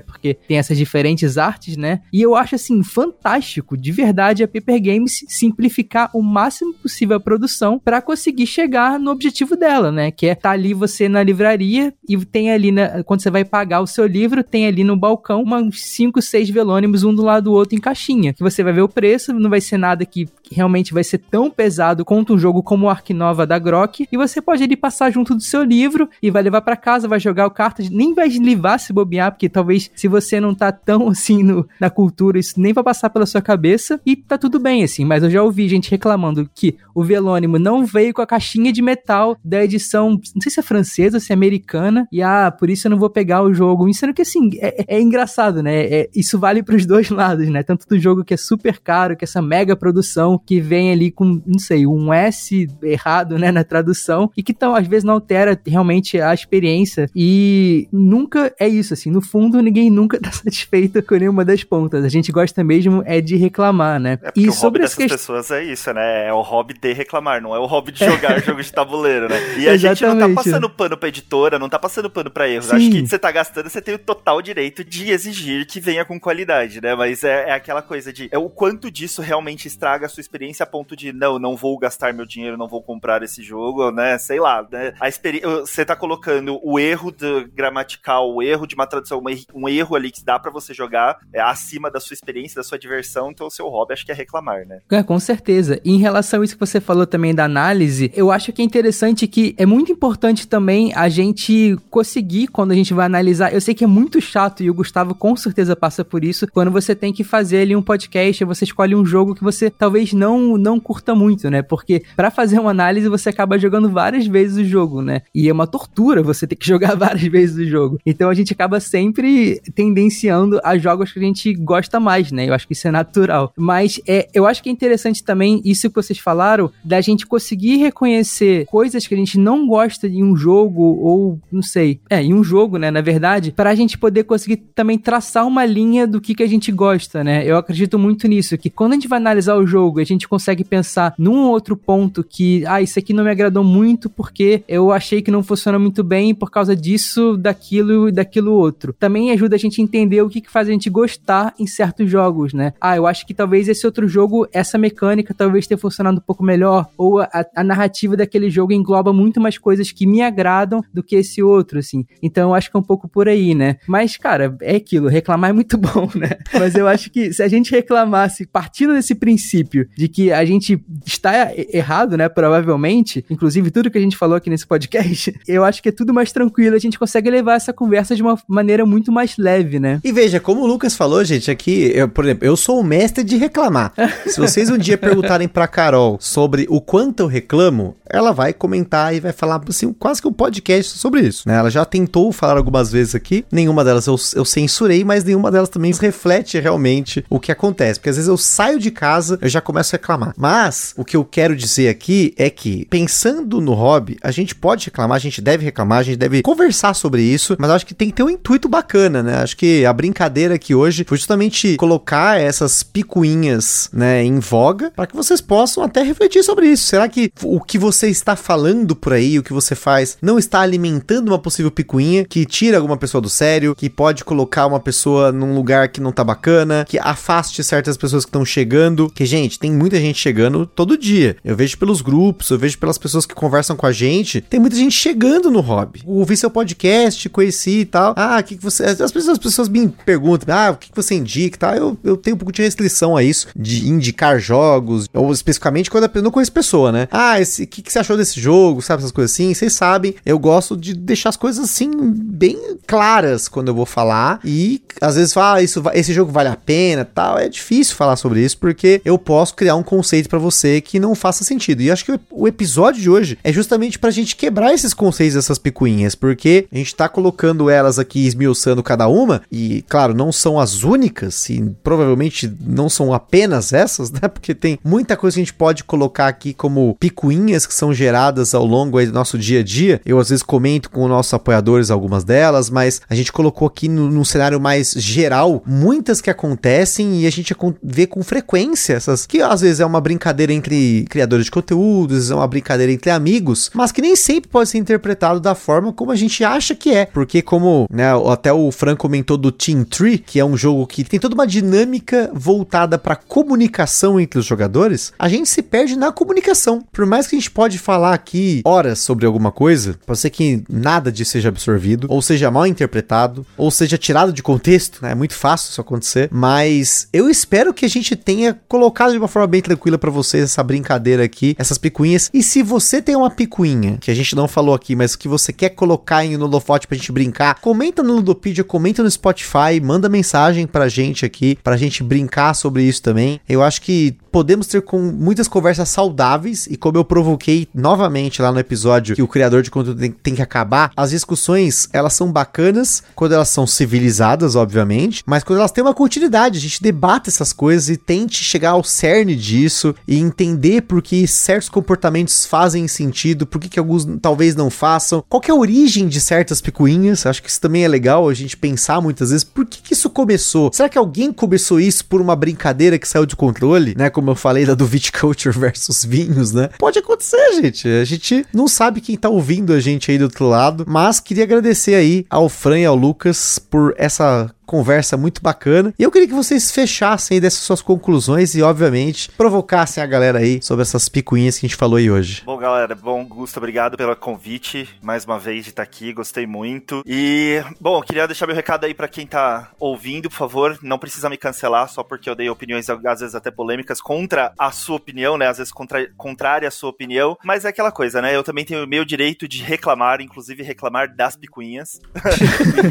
porque tem essas diferentes artes, né? E eu acho assim fantástico, de verdade, a Paper Games simplificar o máximo possível a produção para conseguir chegar no objetivo dela, né? Que é tá ali você na livraria e tem ali, quando você vai pagar o seu livro, tem ali no balcão uns 5, 6 velônimos, um do lado do outro em caixinha. Que você vai ver o preço, não vai ser nada que realmente vai ser tão pesado quanto um jogo como o Ark Nova da Grok, e você pode ali passar junto do seu livro e vai levar para casa, vai jogar o cartas, nem vai livrar se bobear, porque talvez se você não tá tão assim no, na cultura, isso nem vai passar pela sua cabeça e tá tudo bem assim, mas eu já ouvi gente reclamando que o Velônimo não veio com a caixinha de metal da edição, não sei se é francesa se é americana, e ah, por isso eu não vou pegar o jogo, sendo que assim, é, é engraçado, né, é, isso vale para os dois lados, né, tanto do jogo que é super caro, que é essa mega produção, que vem ali com, não sei, um S errado, né, na tradução, e que então às vezes não altera realmente a experiência, e nunca é isso, assim, no fundo ninguém nunca tá satisfeito com nenhuma das pontas, a gente gosta mesmo é de reclamar, né. É e o sobre hobby dessas quest... pessoas é isso, né, é o hobby de reclamar, não é o hobby de jogar jogo de tabuleiro, né. E a gente não tá passando pano pra editora, não tá passando pano pra erros, Sim. acho que você tá gastando, você tem o total direito de exigir que venha com qualidade, né, mas é, é aquela coisa de, é o quanto disso realmente estraga a sua experiência a ponto de, não, não vou gastar meu dinheiro, não vou comprar esse jogo, né, sei lá, né, a experiência, você tá colocando o erro gramatical, o erro de uma tradução, um erro ali que dá para você jogar é, acima da sua experiência, da sua diversão, então o seu hobby acho que é reclamar, né. É, com certeza. E em relação a isso que você falou também da análise, eu acho que é interessante que é muito importante também a gente conseguir, quando a gente vai analisar, eu sei que é muito chato e o Gustavo com certeza passa por isso, quando você tem que fazer ali um podcast, você escolhe um jogo que você talvez não não curta muito, né? Porque para fazer uma análise você acaba jogando várias vezes o jogo, né? E é uma tortura você ter que jogar várias vezes o jogo. Então a gente acaba sempre tendenciando a jogos que a gente gosta mais, né? Eu acho que isso é natural. Mas é, eu acho que é interessante também isso que vocês falaram, da gente conseguir reconhecer coisas que a gente não gosta em um jogo, ou não sei, é, em um jogo, né? Na verdade, para a gente poder conseguir também traçar uma linha do que, que a gente gosta, né? Eu acredito muito nisso, que quando a gente vai analisar o jogo, a gente consegue pensar num outro ponto que, ah, isso aqui não me agradou muito porque eu achei que não funciona muito bem por causa disso, daquilo e daquilo outro. Também ajuda a gente a entender o que, que faz a gente gostar em certos jogos, né? Ah, eu acho que talvez esse outro jogo, essa mecânica talvez tenha funcionado um pouco melhor, ou a, a narrativa daquele jogo engloba muito mais coisas que me agradam do que esse outro, assim. Então eu acho que é um pouco por aí, né? Mas, cara, é aquilo, reclamar é muito bom, né? Mas eu acho que se a gente reclamasse partindo desse princípio de que a gente está errado, né? Provavelmente, inclusive tudo que a gente falou aqui nesse podcast, eu acho que é tudo mais tranquilo, a gente consegue levar essa conversa de uma maneira muito mais leve, né? E veja, como o Lucas falou, gente, aqui, eu, por exemplo, eu sou o mestre de reclamar. Se vocês um dia perguntarem pra Carol sobre o quanto eu reclamo, ela vai comentar e vai falar, assim, quase que um podcast sobre isso, né? Ela já tentou falar algumas vezes aqui, nenhuma delas eu, eu censurei, mas nenhuma delas também reflete realmente o que acontece, porque às vezes eu saio de casa, eu já começo a reclamar. Mas, o que eu quero dizer aqui é que, pensando no hobby, a gente pode reclamar, a gente deve reclamar, a gente deve conversar sobre isso, mas acho que tem que ter um intuito bacana, né? Acho que a brincadeira aqui hoje foi justamente colocar essas picuinhas, né, em voga, para que vocês possam até refletir sobre isso. Será que o que você está falando por aí, o que você faz, não está alimentando uma possível picuinha que tira alguma pessoa do sério, que pode colocar uma pessoa num lugar que não tá bacana, que afaste certas pessoas que estão chegando? Que, gente, tem muita gente chegando todo dia. Eu vejo pelos grupos eu vejo pelas pessoas que conversam com a gente, tem muita gente chegando no hobby. Ouvi seu podcast, conheci e tal. Ah, o que, que você. As pessoas, as pessoas me perguntam, ah, o que, que você indica e tal. Eu, eu tenho um pouco de restrição a isso, de indicar jogos, ou especificamente quando eu não conheço pessoa, né? Ah, o que, que você achou desse jogo, sabe? Essas coisas assim. Vocês sabem, eu gosto de deixar as coisas assim, bem claras quando eu vou falar. E às vezes fala, ah, isso, esse jogo vale a pena tal. É difícil falar sobre isso, porque eu posso criar um conceito para você que não faça sentido. E acho que o episódio de hoje é justamente pra gente quebrar esses conceitos dessas picuinhas, porque a gente tá colocando elas aqui, esmiuçando cada uma, e claro, não são as únicas, e provavelmente não são apenas essas, né? Porque tem muita coisa que a gente pode colocar aqui como picuinhas que são geradas ao longo do nosso dia a dia. Eu às vezes comento com os nossos apoiadores algumas delas, mas a gente colocou aqui no, num cenário mais geral muitas que acontecem e a gente vê com frequência essas que às vezes é uma brincadeira entre criadores de conteúdos, é uma brincadeira entre amigos, mas que nem sempre pode ser interpretado da forma como a gente acha que é, porque como, né, até o Fran comentou do Team Tree, que é um jogo que tem toda uma dinâmica voltada para comunicação entre os jogadores, a gente se perde na comunicação. Por mais que a gente pode falar aqui horas sobre alguma coisa, pode ser que nada disso seja absorvido, ou seja mal interpretado, ou seja tirado de contexto, né? É muito fácil isso acontecer, mas eu espero que a gente tenha colocado de uma forma bem tranquila para vocês essa brincadeira aqui, essas picuinhas. E se você tem uma picuinha que a gente não falou aqui, mas que você quer colocar em Ludofote pra gente brincar, comenta no Ludopedia, comenta no Spotify, manda mensagem pra gente aqui, pra gente brincar sobre isso também. Eu acho que podemos ter com muitas conversas saudáveis e como eu provoquei novamente lá no episódio que o criador de conteúdo tem, tem, que acabar, as discussões elas são bacanas quando elas são civilizadas, obviamente, mas quando elas têm uma continuidade, a gente debate essas coisas e tente chegar ao cerne disso e entender por que certos comportamentos fazem sentido, por que, que alguns talvez não façam, qual é a origem de certas picuinhas, acho que isso também é legal a gente pensar muitas vezes, por que, que isso começou? Será que alguém começou isso por uma brincadeira que saiu de controle, né? Como como eu falei da do Viticulture versus vinhos, né? Pode acontecer, gente. A gente não sabe quem tá ouvindo a gente aí do outro lado, mas queria agradecer aí ao Fran e ao Lucas por essa conversa muito bacana. E eu queria que vocês fechassem dessas suas conclusões e, obviamente, provocassem a galera aí sobre essas picuinhas que a gente falou aí hoje. Bom, galera, bom, Gusto, obrigado pelo convite, mais uma vez de estar aqui, gostei muito. E, bom, queria deixar meu recado aí para quem tá ouvindo, por favor, não precisa me cancelar só porque eu dei opiniões, às vezes até polêmicas, contra a sua opinião, né, às vezes contra, contrária à sua opinião, mas é aquela coisa, né, eu também tenho o meu direito de reclamar, inclusive reclamar das picuinhas.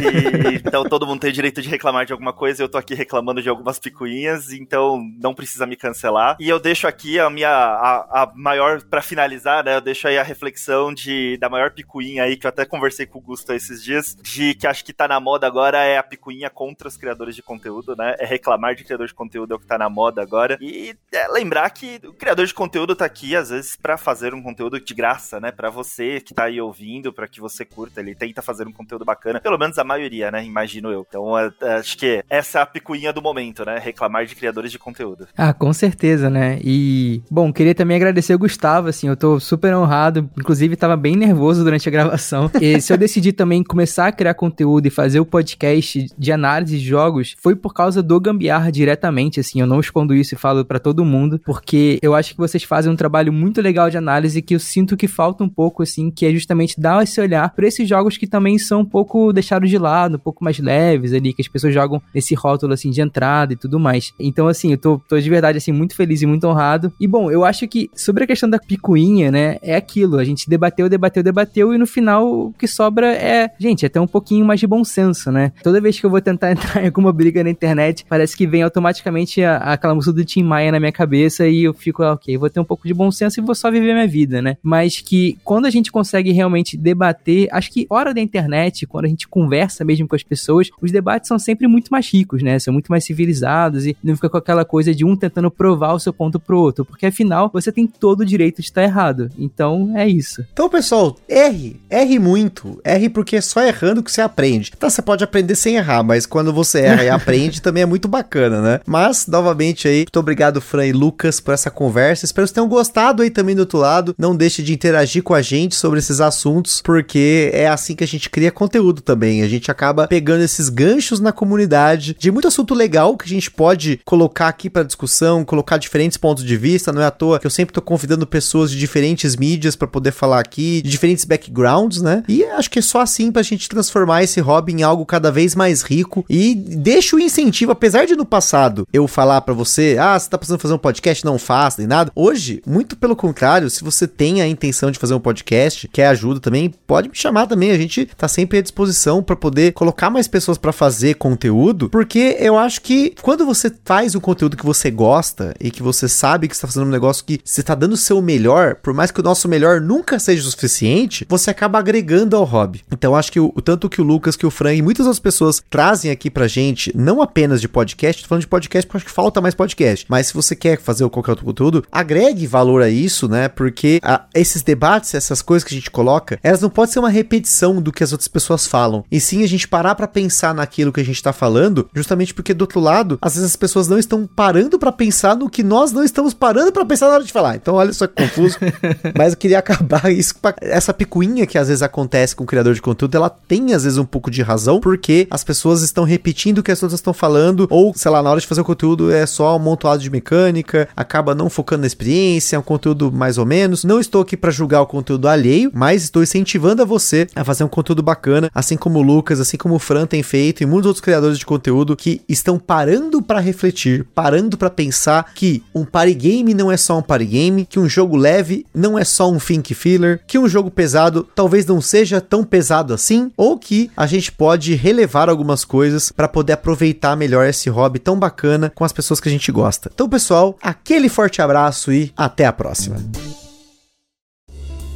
e, então todo mundo tem o direito de de reclamar de alguma coisa, eu tô aqui reclamando de algumas picuinhas, então não precisa me cancelar. E eu deixo aqui a minha a, a maior para finalizar, né? Eu deixo aí a reflexão de da maior picuinha aí que eu até conversei com o Gusto esses dias, de que acho que tá na moda agora é a picuinha contra os criadores de conteúdo, né? É reclamar de criador de conteúdo é o que tá na moda agora. E é lembrar que o criador de conteúdo tá aqui às vezes para fazer um conteúdo de graça, né? Para você que tá aí ouvindo, para que você curta, ele tenta fazer um conteúdo bacana, pelo menos a maioria, né? Imagino eu. Então, é, acho que essa é a picuinha do momento, né? Reclamar de criadores de conteúdo. Ah, com certeza, né? E, bom, queria também agradecer o Gustavo, assim, eu tô super honrado, inclusive tava bem nervoso durante a gravação. E se eu decidi também começar a criar conteúdo e fazer o podcast de análise de jogos, foi por causa do Gambiarra diretamente, assim, eu não escondo isso e falo para todo mundo, porque eu acho que vocês fazem um trabalho muito legal de análise que eu sinto que falta um pouco, assim, que é justamente dar esse olhar para esses jogos que também são um pouco deixados de lado, um pouco mais leves ali, que as pessoas jogam esse rótulo assim de entrada e tudo mais. Então, assim, eu tô, tô de verdade assim muito feliz e muito honrado. E bom, eu acho que sobre a questão da picuinha, né, é aquilo. A gente debateu, debateu, debateu e no final o que sobra é, gente, até um pouquinho mais de bom senso, né? Toda vez que eu vou tentar entrar em alguma briga na internet, parece que vem automaticamente a, aquela música do Tim Maia na minha cabeça e eu fico, ah, ok, vou ter um pouco de bom senso e vou só viver minha vida, né? Mas que quando a gente consegue realmente debater, acho que fora da internet, quando a gente conversa mesmo com as pessoas, os debates são sempre muito mais ricos, né? São muito mais civilizados e não fica com aquela coisa de um tentando provar o seu ponto pro outro, porque afinal você tem todo o direito de estar errado. Então é isso. Então, pessoal, erre, erre muito. Erre porque é só errando que você aprende. Tá, você pode aprender sem errar, mas quando você erra e aprende também é muito bacana, né? Mas, novamente aí, muito obrigado, Fran e Lucas, por essa conversa. Espero que vocês tenham gostado aí também do outro lado. Não deixe de interagir com a gente sobre esses assuntos, porque é assim que a gente cria conteúdo também. A gente acaba pegando esses ganchos na comunidade, de muito assunto legal que a gente pode colocar aqui para discussão, colocar diferentes pontos de vista. Não é à toa que eu sempre tô convidando pessoas de diferentes mídias para poder falar aqui, de diferentes backgrounds, né? E acho que é só assim pra gente transformar esse hobby em algo cada vez mais rico e deixa o incentivo, apesar de no passado eu falar para você, ah, você tá precisando fazer um podcast, não faça, nem nada. Hoje, muito pelo contrário, se você tem a intenção de fazer um podcast, quer ajuda também, pode me chamar também. A gente tá sempre à disposição para poder colocar mais pessoas para fazer conteúdo, porque eu acho que quando você faz um conteúdo que você gosta e que você sabe que está fazendo um negócio que você tá dando o seu melhor, por mais que o nosso melhor nunca seja o suficiente, você acaba agregando ao hobby. Então acho que o, tanto que o Lucas, que o Fran e muitas outras pessoas trazem aqui pra gente, não apenas de podcast, tô falando de podcast porque acho que falta mais podcast, mas se você quer fazer qualquer outro conteúdo, agregue valor a isso, né? Porque a, esses debates, essas coisas que a gente coloca, elas não podem ser uma repetição do que as outras pessoas falam. E sim a gente parar para pensar naquilo que a gente tá falando, justamente porque do outro lado, às vezes as pessoas não estão parando para pensar no que nós não estamos parando para pensar na hora de falar. Então olha só que confuso. mas eu queria acabar isso, essa picuinha que às vezes acontece com o criador de conteúdo, ela tem às vezes um pouco de razão, porque as pessoas estão repetindo o que as outras estão falando, ou sei lá, na hora de fazer o conteúdo é só um montoado de mecânica, acaba não focando na experiência, é um conteúdo mais ou menos. Não estou aqui para julgar o conteúdo alheio, mas estou incentivando a você a fazer um conteúdo bacana, assim como o Lucas, assim como o Fran tem feito e muitos outros criadores de conteúdo que estão parando para refletir, parando para pensar que um party game não é só um party game, que um jogo leve não é só um think filler, que um jogo pesado talvez não seja tão pesado assim, ou que a gente pode relevar algumas coisas para poder aproveitar melhor esse hobby tão bacana com as pessoas que a gente gosta. Então, pessoal, aquele forte abraço e até a próxima.